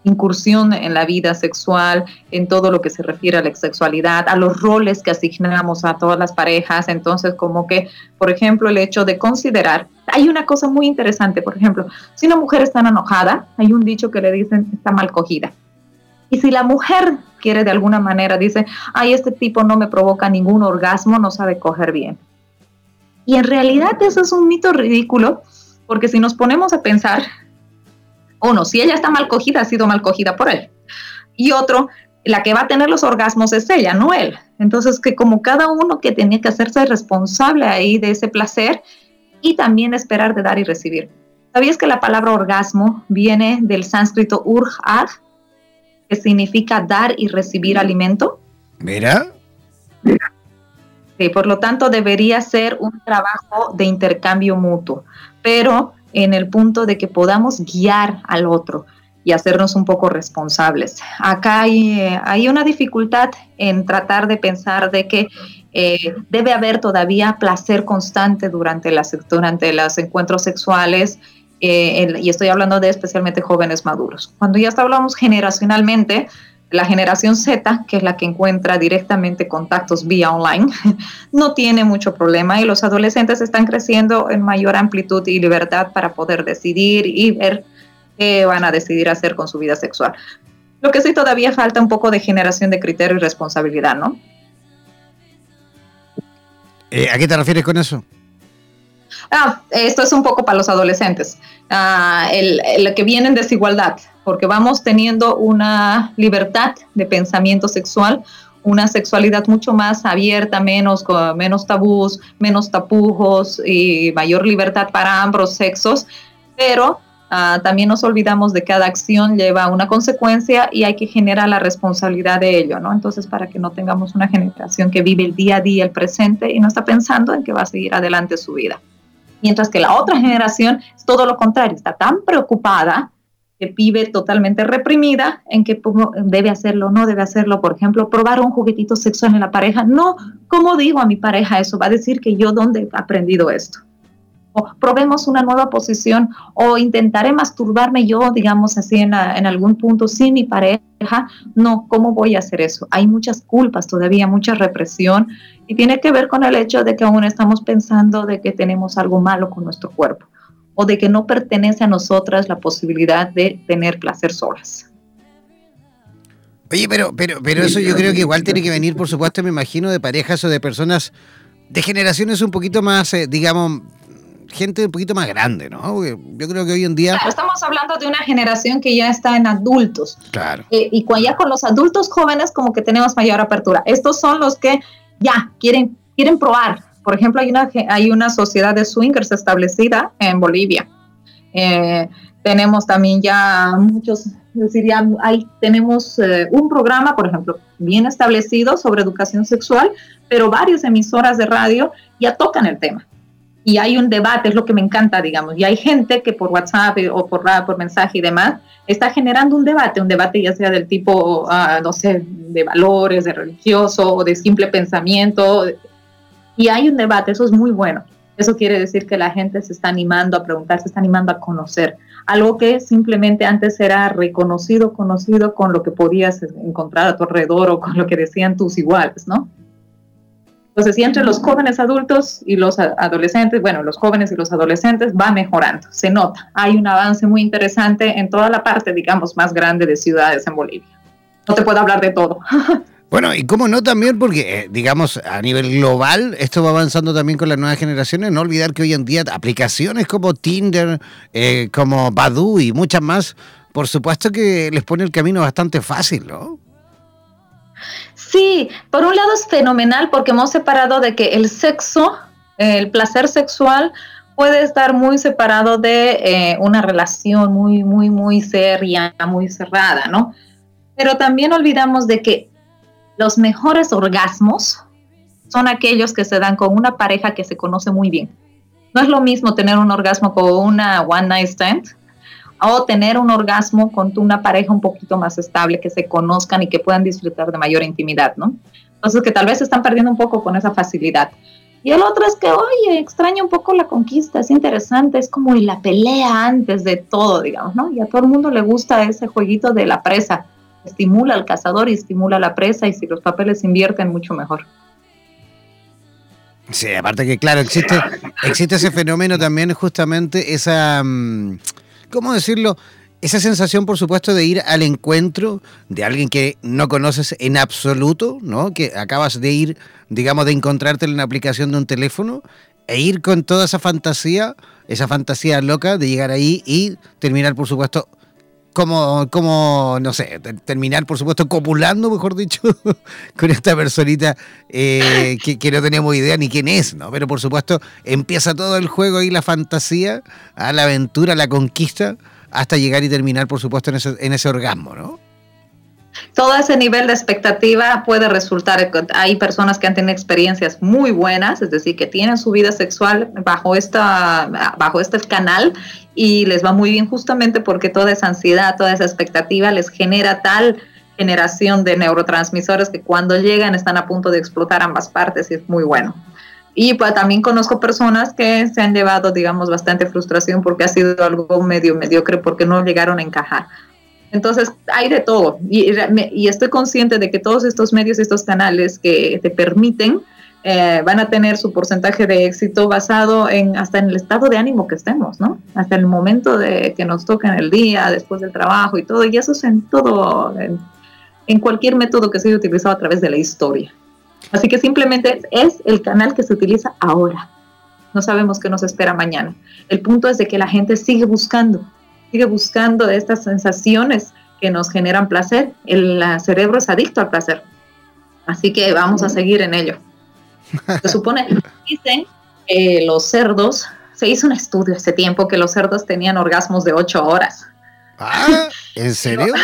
incursión en la vida sexual, en todo lo que se refiere a la sexualidad, a los roles que asignamos a todas las parejas. Entonces, como que, por ejemplo, el hecho de considerar, hay una cosa muy interesante, por ejemplo, si una mujer está enojada, hay un dicho que le dicen está mal cogida. Y si la mujer quiere de alguna manera, dice, ay, este tipo no me provoca ningún orgasmo, no sabe coger bien. Y en realidad eso es un mito ridículo, porque si nos ponemos a pensar, uno, si ella está mal cogida, ha sido mal cogida por él. Y otro, la que va a tener los orgasmos es ella, no él. Entonces, que como cada uno que tenía que hacerse responsable ahí de ese placer y también esperar de dar y recibir. ¿Sabías que la palabra orgasmo viene del sánscrito urj-ad, que significa dar y recibir alimento? Mira. Sí, por lo tanto, debería ser un trabajo de intercambio mutuo. Pero en el punto de que podamos guiar al otro y hacernos un poco responsables. Acá hay, eh, una dificultad en tratar de pensar de que eh, debe haber todavía placer constante durante, las, durante los encuentros sexuales, eh, y estoy hablando de especialmente jóvenes maduros. Cuando ya hablamos generacionalmente, la generación Z, que es la que encuentra directamente contactos vía online, *laughs* no tiene mucho problema y los adolescentes están creciendo en mayor amplitud y libertad para poder decidir y ver qué van a decidir hacer con su vida sexual. Lo que sí todavía falta un poco de generación de criterio y responsabilidad, ¿no? Eh, ¿A qué te refieres con eso? Ah, esto es un poco para los adolescentes. Ah, el, el, que viene en desigualdad porque vamos teniendo una libertad de pensamiento sexual, una sexualidad mucho más abierta, menos, menos tabús, menos tapujos y mayor libertad para ambos sexos, pero ah, también nos olvidamos de que cada acción lleva una consecuencia y hay que generar la responsabilidad de ello, ¿no? Entonces, para que no tengamos una generación que vive el día a día, el presente y no está pensando en que va a seguir adelante su vida. Mientras que la otra generación es todo lo contrario, está tan preocupada que vive totalmente reprimida en que debe hacerlo, no debe hacerlo, por ejemplo, probar un juguetito sexual en la pareja. No, ¿cómo digo a mi pareja eso? Va a decir que yo dónde he aprendido esto. Probemos una nueva posición o intentaré masturbarme yo, digamos así, en, en algún punto sin mi pareja. No, ¿cómo voy a hacer eso? Hay muchas culpas todavía, mucha represión y tiene que ver con el hecho de que aún estamos pensando de que tenemos algo malo con nuestro cuerpo o de que no pertenece a nosotras la posibilidad de tener placer solas. Oye, pero, pero, pero eso yo creo que igual tiene que venir, por supuesto, me imagino, de parejas o de personas de generaciones un poquito más, eh, digamos, gente un poquito más grande, ¿no? Yo creo que hoy en día... estamos hablando de una generación que ya está en adultos. Claro. Eh, y cuando ya con los adultos jóvenes como que tenemos mayor apertura. Estos son los que ya quieren, quieren probar, por ejemplo, hay una, hay una sociedad de swingers establecida en Bolivia. Eh, tenemos también ya muchos Es decir, ya ahí tenemos eh, un programa, por ejemplo, bien establecido sobre educación sexual, pero varias emisoras de radio ya tocan el tema. Y hay un debate, es lo que me encanta, digamos. Y hay gente que por WhatsApp o por, por mensaje y demás está generando un debate, un debate ya sea del tipo, ah, no sé, de valores, de religioso o de simple pensamiento. Y hay un debate, eso es muy bueno. Eso quiere decir que la gente se está animando a preguntar, se está animando a conocer. Algo que simplemente antes era reconocido, conocido con lo que podías encontrar a tu alrededor o con lo que decían tus iguales, ¿no? Entonces, si entre los jóvenes adultos y los adolescentes, bueno, los jóvenes y los adolescentes va mejorando, se nota. Hay un avance muy interesante en toda la parte, digamos, más grande de ciudades en Bolivia. No te puedo hablar de todo. *laughs* Bueno, y cómo no también, porque eh, digamos a nivel global esto va avanzando también con las nuevas generaciones. No olvidar que hoy en día aplicaciones como Tinder, eh, como Badu y muchas más, por supuesto que les pone el camino bastante fácil, ¿no? Sí, por un lado es fenomenal porque hemos separado de que el sexo, el placer sexual puede estar muy separado de eh, una relación muy, muy, muy seria, muy cerrada, ¿no? Pero también olvidamos de que los mejores orgasmos son aquellos que se dan con una pareja que se conoce muy bien. No es lo mismo tener un orgasmo con una one night stand o tener un orgasmo con una pareja un poquito más estable, que se conozcan y que puedan disfrutar de mayor intimidad, ¿no? Entonces que tal vez se están perdiendo un poco con esa facilidad. Y el otro es que, oye, extraña un poco la conquista, es interesante, es como la pelea antes de todo, digamos, ¿no? Y a todo el mundo le gusta ese jueguito de la presa estimula al cazador y estimula a la presa y si los papeles se invierten mucho mejor. Sí, aparte que claro, existe, existe ese fenómeno también justamente esa, mm, ¿cómo decirlo? Esa sensación, por supuesto, de ir al encuentro de alguien que no conoces en absoluto, ¿no? Que acabas de ir, digamos, de encontrarte en la aplicación de un teléfono e ir con toda esa fantasía, esa fantasía loca de llegar ahí y terminar, por supuesto, como, como, no sé, terminar, por supuesto, copulando, mejor dicho, *laughs* con esta personita eh, que, no tenemos idea ni quién es, ¿no? Pero por supuesto, empieza todo el juego y la fantasía, a la aventura, la conquista, hasta llegar y terminar, por supuesto, en ese, en ese orgasmo, ¿no? Todo ese nivel de expectativa puede resultar, hay personas que han tenido experiencias muy buenas, es decir, que tienen su vida sexual bajo, esta, bajo este canal y les va muy bien justamente porque toda esa ansiedad, toda esa expectativa les genera tal generación de neurotransmisores que cuando llegan están a punto de explotar ambas partes y es muy bueno. Y pues también conozco personas que se han llevado, digamos, bastante frustración porque ha sido algo medio mediocre porque no llegaron a encajar. Entonces, hay de todo. Y, y, estoy consciente de que todos estos medios, estos canales que te permiten, eh, van a tener su porcentaje de éxito basado en hasta en el estado de ánimo que estemos, ¿no? Hasta el momento de que nos toca en el día, después del trabajo y todo. Y eso es en todo, en, en cualquier método que se haya utilizado a través de la historia. Así que simplemente es el canal que se utiliza ahora. No sabemos qué nos espera mañana. El punto es de que la gente sigue buscando sigue buscando estas sensaciones que nos generan placer. El cerebro es adicto al placer. Así que vamos a seguir en ello. Se supone, *laughs* dicen que los cerdos, se hizo un estudio hace tiempo que los cerdos tenían orgasmos de ocho horas. Ah, ¿en *laughs* serio?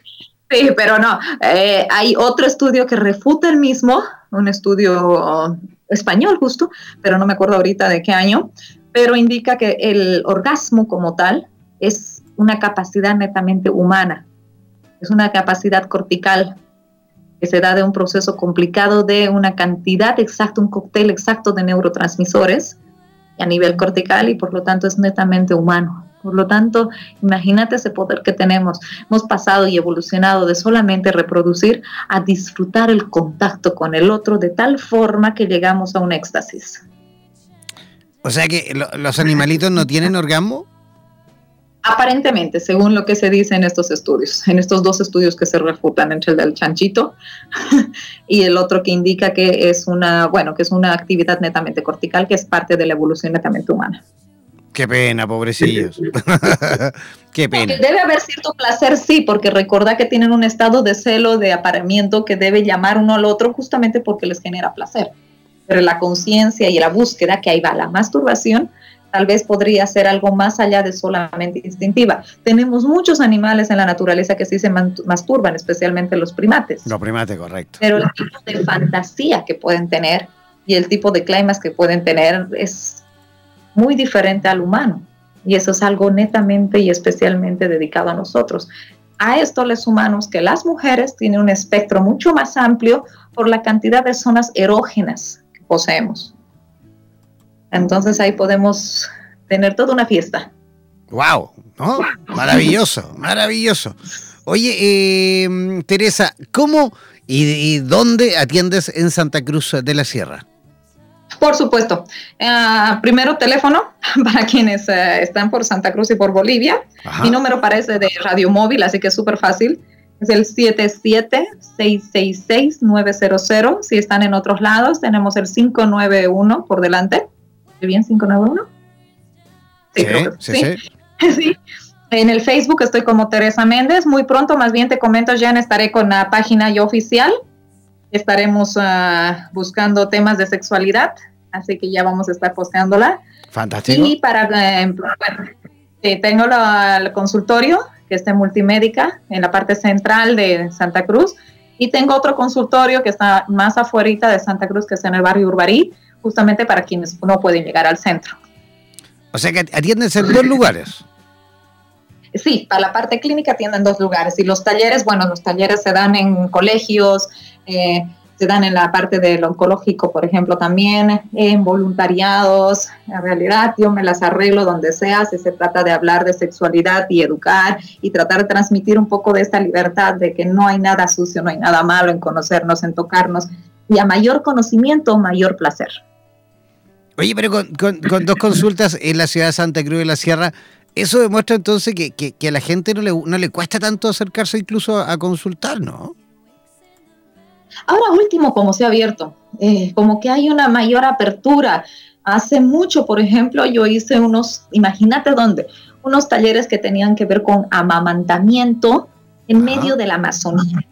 *laughs* sí, pero no. Eh, hay otro estudio que refuta el mismo, un estudio español justo, pero no me acuerdo ahorita de qué año, pero indica que el orgasmo como tal es una capacidad netamente humana, es una capacidad cortical que se da de un proceso complicado de una cantidad exacta, un cóctel exacto de neurotransmisores a nivel cortical y por lo tanto es netamente humano. Por lo tanto, imagínate ese poder que tenemos. Hemos pasado y evolucionado de solamente reproducir a disfrutar el contacto con el otro de tal forma que llegamos a un éxtasis. O sea que los animalitos no tienen orgasmo. Aparentemente, según lo que se dice en estos estudios, en estos dos estudios que se refutan entre el del chanchito *laughs* y el otro que indica que es una, bueno, que es una actividad netamente cortical que es parte de la evolución netamente humana. Qué pena, pobrecillos. *laughs* Qué pena. debe haber cierto placer, sí, porque recordad que tienen un estado de celo, de apareamiento que debe llamar uno al otro justamente porque les genera placer. Pero la conciencia y la búsqueda, que ahí va la masturbación, tal vez podría ser algo más allá de solamente instintiva. Tenemos muchos animales en la naturaleza que sí se masturban, especialmente los primates. Los primates, correcto. Pero el tipo de fantasía que pueden tener y el tipo de climas que pueden tener es muy diferente al humano. Y eso es algo netamente y especialmente dedicado a nosotros. A esto les humanos que las mujeres tienen un espectro mucho más amplio por la cantidad de zonas erógenas que poseemos. Entonces ahí podemos tener toda una fiesta. ¡Wow! ¿no? Maravilloso, maravilloso. Oye, em, Teresa, ¿cómo y, dónde atiendes en Santa Cruz de la Sierra? Por supuesto. Ah, primero teléfono *laughs* para quienes eh, están por Santa Cruz y por Bolivia. Mi número parece de radio móvil, así que es súper fácil. Es el 77-666-900. Si están en otros lados, tenemos el 591 por delante bien 591? Sí, sí, sí, *laughs* sí. En el Facebook estoy como Teresa Méndez. Muy pronto, más bien te comento, ya estaré con la página yo oficial. Estaremos ah, buscando temas de sexualidad, así que ya vamos a estar posteándola. Fantástico. Y para, eh, bueno, tengo el consultorio, que está en Multimédica, en la parte central de Santa Cruz. Y tengo otro consultorio que está más afuera de Santa Cruz, que está en el barrio Urbarí justamente para quienes no pueden llegar al centro. O sea que atienden en dos lugares. Sí, para la parte clínica atienden dos lugares y los talleres, bueno, los talleres se dan en colegios, eh, se dan en la parte del oncológico, por ejemplo, también en voluntariados. En realidad, yo me las arreglo donde sea, si se trata de hablar de sexualidad y educar y tratar de transmitir un poco de esta libertad de que no hay nada sucio, no hay nada malo en conocernos, en tocarnos y a mayor conocimiento, mayor placer. Oye, pero con, dos consultas en la ciudad de Santa Cruz de la Sierra, eso demuestra entonces que, a la gente no le, no le cuesta tanto acercarse incluso a, consultar, ¿no? Ahora último, como se ha abierto, eh, como que hay una mayor apertura. Hace mucho, por ejemplo, yo hice unos, imagínate dónde, unos talleres que tenían que ver con amamantamiento en medio de la Amazonía,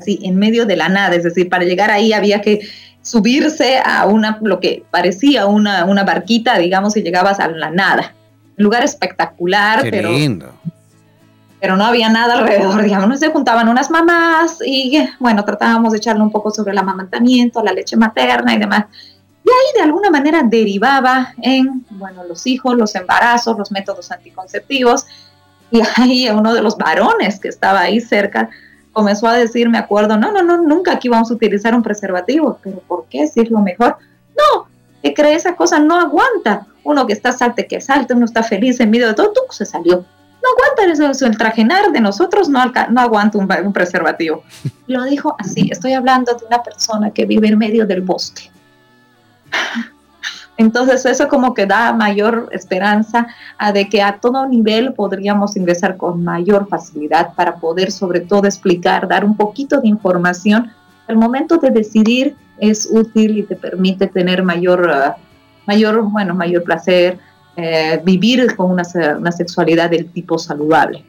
sí, en medio de la nada, es decir, para llegar ahí había que subirse a una, lo que parecía una, una barquita, digamos, y llegabas a la nada. Un lugar espectacular, pero, pero no había nada alrededor, digamos, se juntaban unas mamás y bueno, tratábamos de echarle un poco sobre el amamantamiento, la leche materna y demás. Y ahí de alguna manera derivaba en, bueno, los hijos, los embarazos, los métodos anticonceptivos. Y ahí uno de los varones que estaba ahí cerca comenzó a decir, me acuerdo, no, no, no, nunca aquí vamos a utilizar un preservativo, pero ¿por qué? Si es lo mejor. No, que cree esa cosa no aguanta. Uno que está salte, que salte, uno está feliz en medio de todo, tú se salió. No aguanta eso, eso el trajenar de nosotros no, no aguanta un, un preservativo. Lo dijo así, estoy hablando de una persona que vive en medio del bosque. Entonces eso como que da mayor esperanza a de que a todo nivel podríamos ingresar con mayor facilidad para poder sobre todo explicar, dar un poquito de información. El momento de decidir es útil y te permite tener mayor, uh, mayor, bueno, mayor placer, eh, vivir con una, una sexualidad del tipo saludable.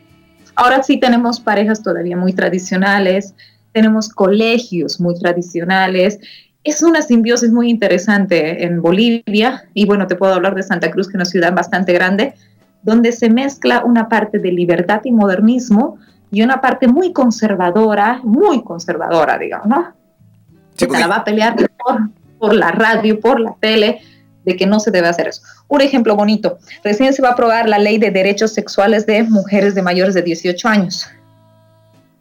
Ahora sí tenemos parejas todavía muy tradicionales, tenemos colegios muy tradicionales es una simbiosis muy interesante en Bolivia, y bueno, te puedo hablar de Santa Cruz, que es una ciudad bastante grande, donde se mezcla una parte de libertad y modernismo y una parte muy conservadora, muy conservadora, digamos, ¿no? se la va a pelear por, por la radio, por la tele, de que no se debe hacer eso. Un ejemplo bonito, recién se va a aprobar la ley de derechos sexuales de mujeres de mayores de 18 años.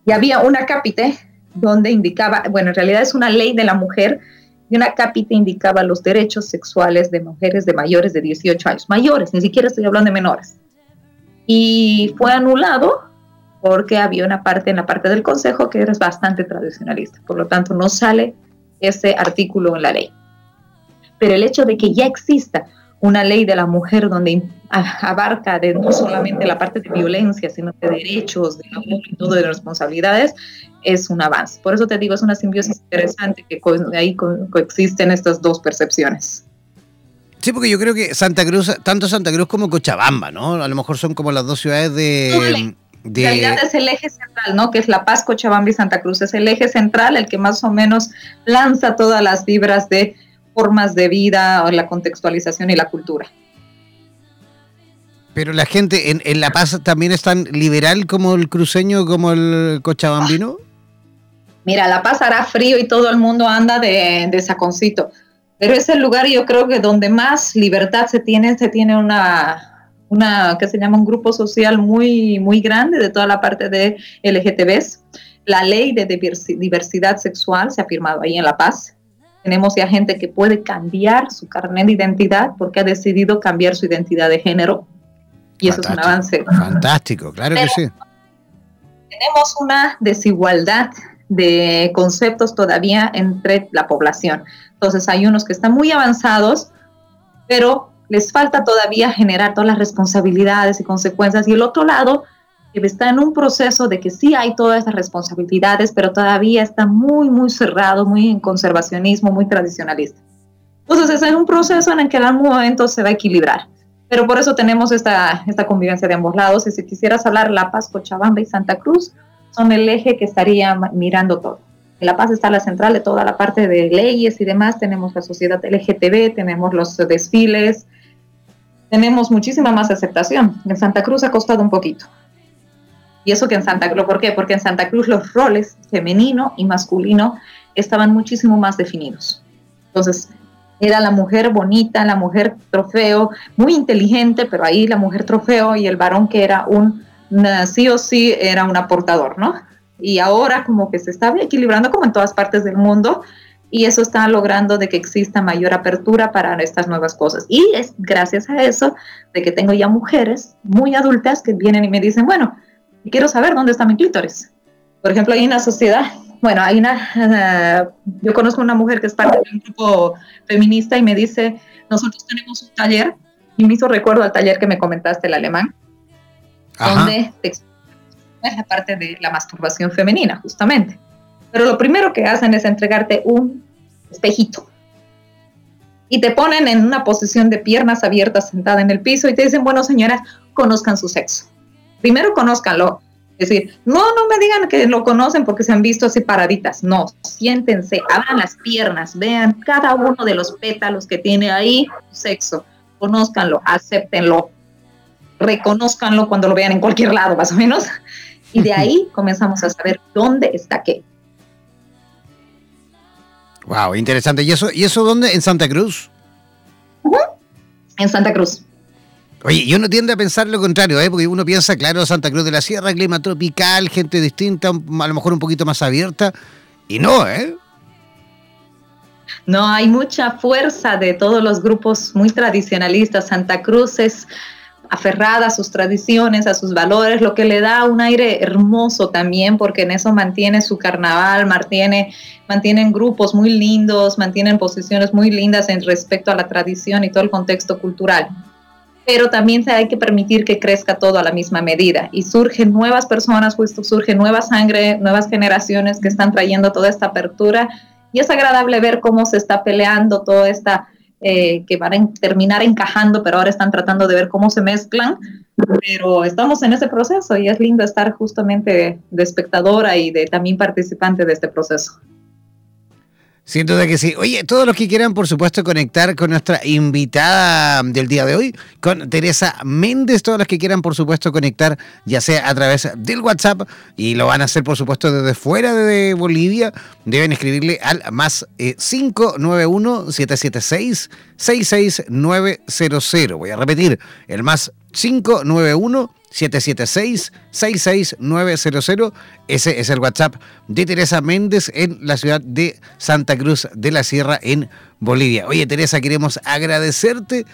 Y había una cápite donde indicaba, bueno, en realidad es una ley de la mujer y una cápita indicaba los derechos sexuales de mujeres de mayores de 18 años, mayores, ni siquiera estoy hablando de menores. Y fue anulado porque había una parte en la parte del Consejo que era bastante tradicionalista, por lo tanto no sale ese artículo en la ley. Pero el hecho de que ya exista una ley de la mujer donde abarca de no solamente la parte de violencia, sino de derechos, de todo de responsabilidades, es un avance. Por eso te digo, es una simbiosis interesante que ahí coexisten estas dos percepciones. Sí, porque yo creo que Santa Cruz, tanto Santa Cruz como Cochabamba, ¿no? A lo mejor son como las dos ciudades de... De... En realidad es el eje central, ¿no? Que es La Paz, Cochabamba y Santa Cruz. Es el eje central el que más o menos lanza todas las vibras de formas de vida, o la contextualización y la cultura. Pero la gente en, en La Paz también es tan liberal como el cruceño, como el cochabambino. Mira, La Paz hará frío y todo el mundo anda de, de saconcito. Pero es el lugar, yo creo que donde más libertad se tiene, se tiene una, una que se llama un grupo social muy, muy grande de toda la parte de LGTBs. La ley de diversidad sexual se ha firmado ahí en La Paz. Tenemos ya gente que puede cambiar su carnet de identidad porque ha decidido cambiar su identidad de género. Y eso es un avance. Fantástico, claro que sí. Tenemos una desigualdad de conceptos todavía entre la población. Entonces hay unos que están muy avanzados, pero les falta todavía generar todas las responsabilidades y consecuencias. Y el otro lado está en un proceso de que sí hay todas esas responsabilidades, pero todavía está muy, muy cerrado, muy en conservacionismo, muy tradicionalista. Entonces es un proceso en el que en algún momento se va a equilibrar. Pero por eso tenemos esta, esta convivencia de ambos lados. Y si quisieras hablar La Paz, Cochabamba y Santa Cruz, son el eje que estaría mirando todo. En La Paz está la central de toda la parte de leyes y demás. Tenemos la sociedad LGTB, tenemos los desfiles, tenemos muchísima más aceptación. En Santa Cruz ha costado un poquito. Y eso que en Santa Cruz, ¿por qué? Porque en Santa Cruz los roles femenino y masculino estaban muchísimo más definidos. Entonces, era la mujer bonita, la mujer trofeo, muy inteligente, pero ahí la mujer trofeo y el varón que era un, sí o sí, era un aportador, ¿no? Y ahora como que se está equilibrando como en todas partes del mundo y eso está logrando de que exista mayor apertura para estas nuevas cosas. Y es gracias a eso de que tengo ya mujeres muy adultas que vienen y me dicen, bueno, y quiero saber dónde está mi clítoris. Por ejemplo, hay una sociedad, bueno, hay una, yo conozco una mujer que es parte de un grupo feminista y me dice, nosotros tenemos un taller, y me hizo recuerdo al taller que me comentaste, el alemán, donde te es la parte de la masturbación femenina, justamente. Pero lo primero que hacen es entregarte un espejito. Y te ponen en una posición de piernas abiertas sentada en el piso y te dicen, bueno, señoras, conozcan su sexo primero conózcanlo. Es decir, no, no me digan que lo conocen porque se han visto así paraditas. No, siéntense, abran las piernas, vean cada uno de los pétalos que tiene ahí sexo. Conózcanlo, acéptenlo, reconózcanlo cuando lo vean en cualquier lado, más o menos. Y de ahí comenzamos a saber dónde está qué. Wow, interesante. ¿Y eso, y eso dónde? ¿En Santa Cruz? En Santa Cruz. Oye, yo no tiende a pensar lo contrario, ¿eh? porque uno piensa, claro, Santa Cruz de la Sierra, clima tropical, gente distinta, a lo mejor un poquito más abierta, y no, ¿eh? No, hay mucha fuerza de todos los grupos muy tradicionalistas. Santa Cruz es aferrada a sus tradiciones, a sus valores, lo que le da un aire hermoso también, porque en eso mantiene su carnaval, mantiene, mantienen grupos muy lindos, mantienen posiciones muy lindas en respecto a la tradición y todo el contexto cultural pero también se hay que permitir que crezca todo a la misma medida. Y surgen nuevas personas, justo surge nueva sangre, nuevas generaciones que están trayendo toda esta apertura. Y es agradable ver cómo se está peleando toda esta, eh, que van a terminar encajando, pero ahora están tratando de ver cómo se mezclan, pero estamos en ese proceso y es lindo estar justamente de espectadora y de también participante de este proceso. Sin duda que sí. Oye, todos los que quieran, por supuesto, conectar con nuestra invitada del día de hoy, con Teresa Méndez, todos los que quieran, por supuesto, conectar, ya sea a través del WhatsApp, y lo van a hacer, por supuesto, desde fuera de Bolivia, deben escribirle al más 591-776-66900. Eh, Voy a repetir, el más 591 776-66900. Ese es el WhatsApp de Teresa Méndez en la ciudad de Santa Cruz de la Sierra, en Bolivia. Oye, Teresa, queremos agradecerte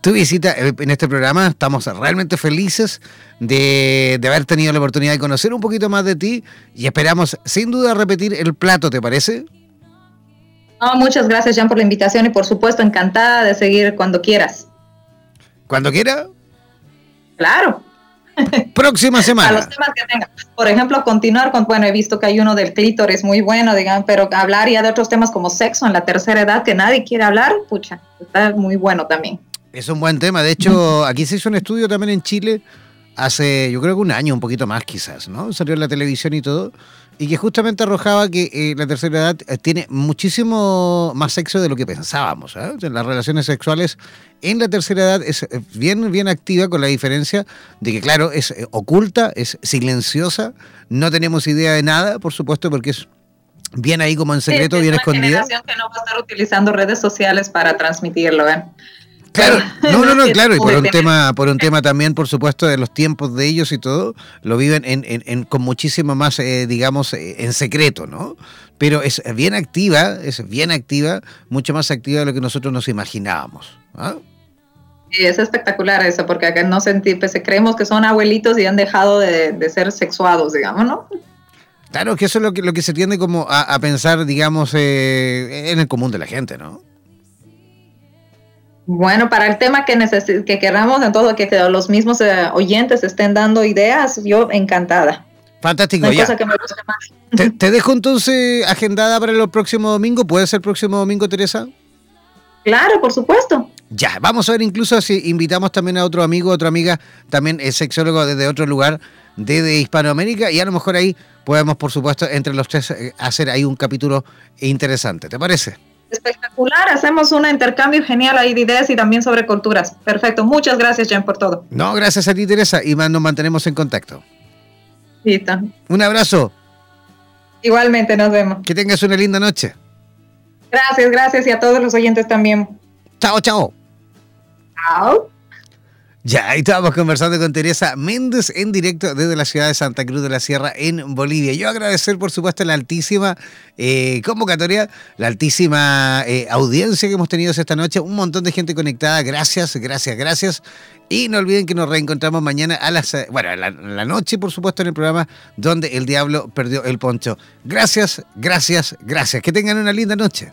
tu visita en este programa. Estamos realmente felices de, haber tenido la oportunidad de conocer un poquito más de ti y esperamos sin duda repetir el plato, ¿te parece? muchas gracias, Jean, por la invitación y por supuesto encantada de seguir cuando quieras. ¿Cuando quiera? Claro. Próxima semana. A los temas que tenga. Por ejemplo, continuar con, bueno, he visto que hay uno del clítoris muy bueno, digan, pero hablar ya de otros temas como sexo en la tercera edad que nadie quiere hablar, pucha, está muy bueno también. Es un buen tema. De hecho, aquí se hizo un estudio también en Chile hace, yo creo que un año, un poquito más quizás, ¿no? Salió en la televisión y todo. y que justamente arrojaba que eh, la tercera edad eh, tiene muchísimo más sexo de lo que pensábamos. ¿eh? Las relaciones sexuales en la tercera edad es bien, bien activa con la diferencia de que, claro, es oculta, es silenciosa, no tenemos idea de nada, por supuesto, porque es bien ahí como en secreto, bien escondida. Es una que no va a estar utilizando redes sociales para transmitirlo, ¿eh? Claro, *laughs* no, no, no, claro, y por un tema, por un tema también, por supuesto, de los tiempos de ellos y todo, lo viven en, en, con muchísimo más, eh, digamos, eh, en secreto, ¿no? Pero es bien activa, es bien activa, mucho más activa de lo que nosotros nos imaginábamos. ¿ah? Sí, es espectacular eso, porque acá no sentí, pues, creemos que son abuelitos y han dejado de, ser sexuados, digamos, ¿no? Claro, que eso es lo que, lo que se tiende como a, pensar, digamos, eh, en el común de la gente, ¿no? Bueno, para el tema que, que queramos, en todo que los mismos eh, oyentes estén dando ideas, yo encantada. Fantástico, ya. Te, dejo entonces agendada para el próximo domingo. ¿Puede ser el próximo domingo, Teresa? Claro, por supuesto. Ya, vamos a ver incluso si invitamos también a otro amigo, otra amiga, también es sexólogo desde otro lugar, desde Hispanoamérica, y a lo mejor ahí podemos, por supuesto, entre los tres eh, hacer ahí un capítulo interesante. ¿Te parece? Espectacular, hacemos un intercambio genial ahí de ideas y también sobre culturas. Perfecto, muchas gracias Jen por todo. No, gracias a ti Teresa y nos mantenemos en contacto. Listo. Un abrazo. Igualmente, nos vemos. Que tengas una linda noche. Gracias, gracias y a todos los oyentes también. Chao, chao. Chao. Ya, ahí estábamos conversando con Teresa Méndez en directo desde la ciudad de Santa Cruz de la Sierra en Bolivia. Yo agradecer, por supuesto, la altísima eh, convocatoria, la altísima eh, audiencia que hemos tenido esta noche, un montón de gente conectada. Gracias, gracias, gracias. Y no olviden que nos reencontramos mañana a las, eh, bueno, la, la noche, por supuesto, en el programa donde el diablo perdió el poncho. Gracias, gracias, gracias. Que tengan una linda noche.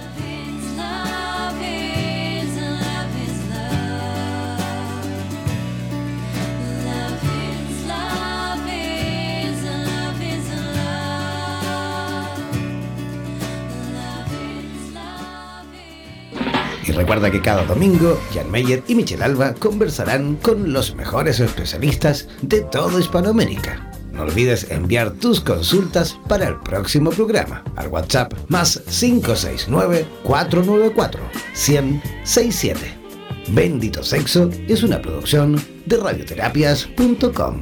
Y recuerda que cada domingo, Jan Meyer y Michelle Alba conversarán con los mejores especialistas de toda Hispanoamérica. No olvides enviar tus consultas para el próximo programa al WhatsApp más 569-494-1067. Bendito Sexo es una producción de radioterapias.com.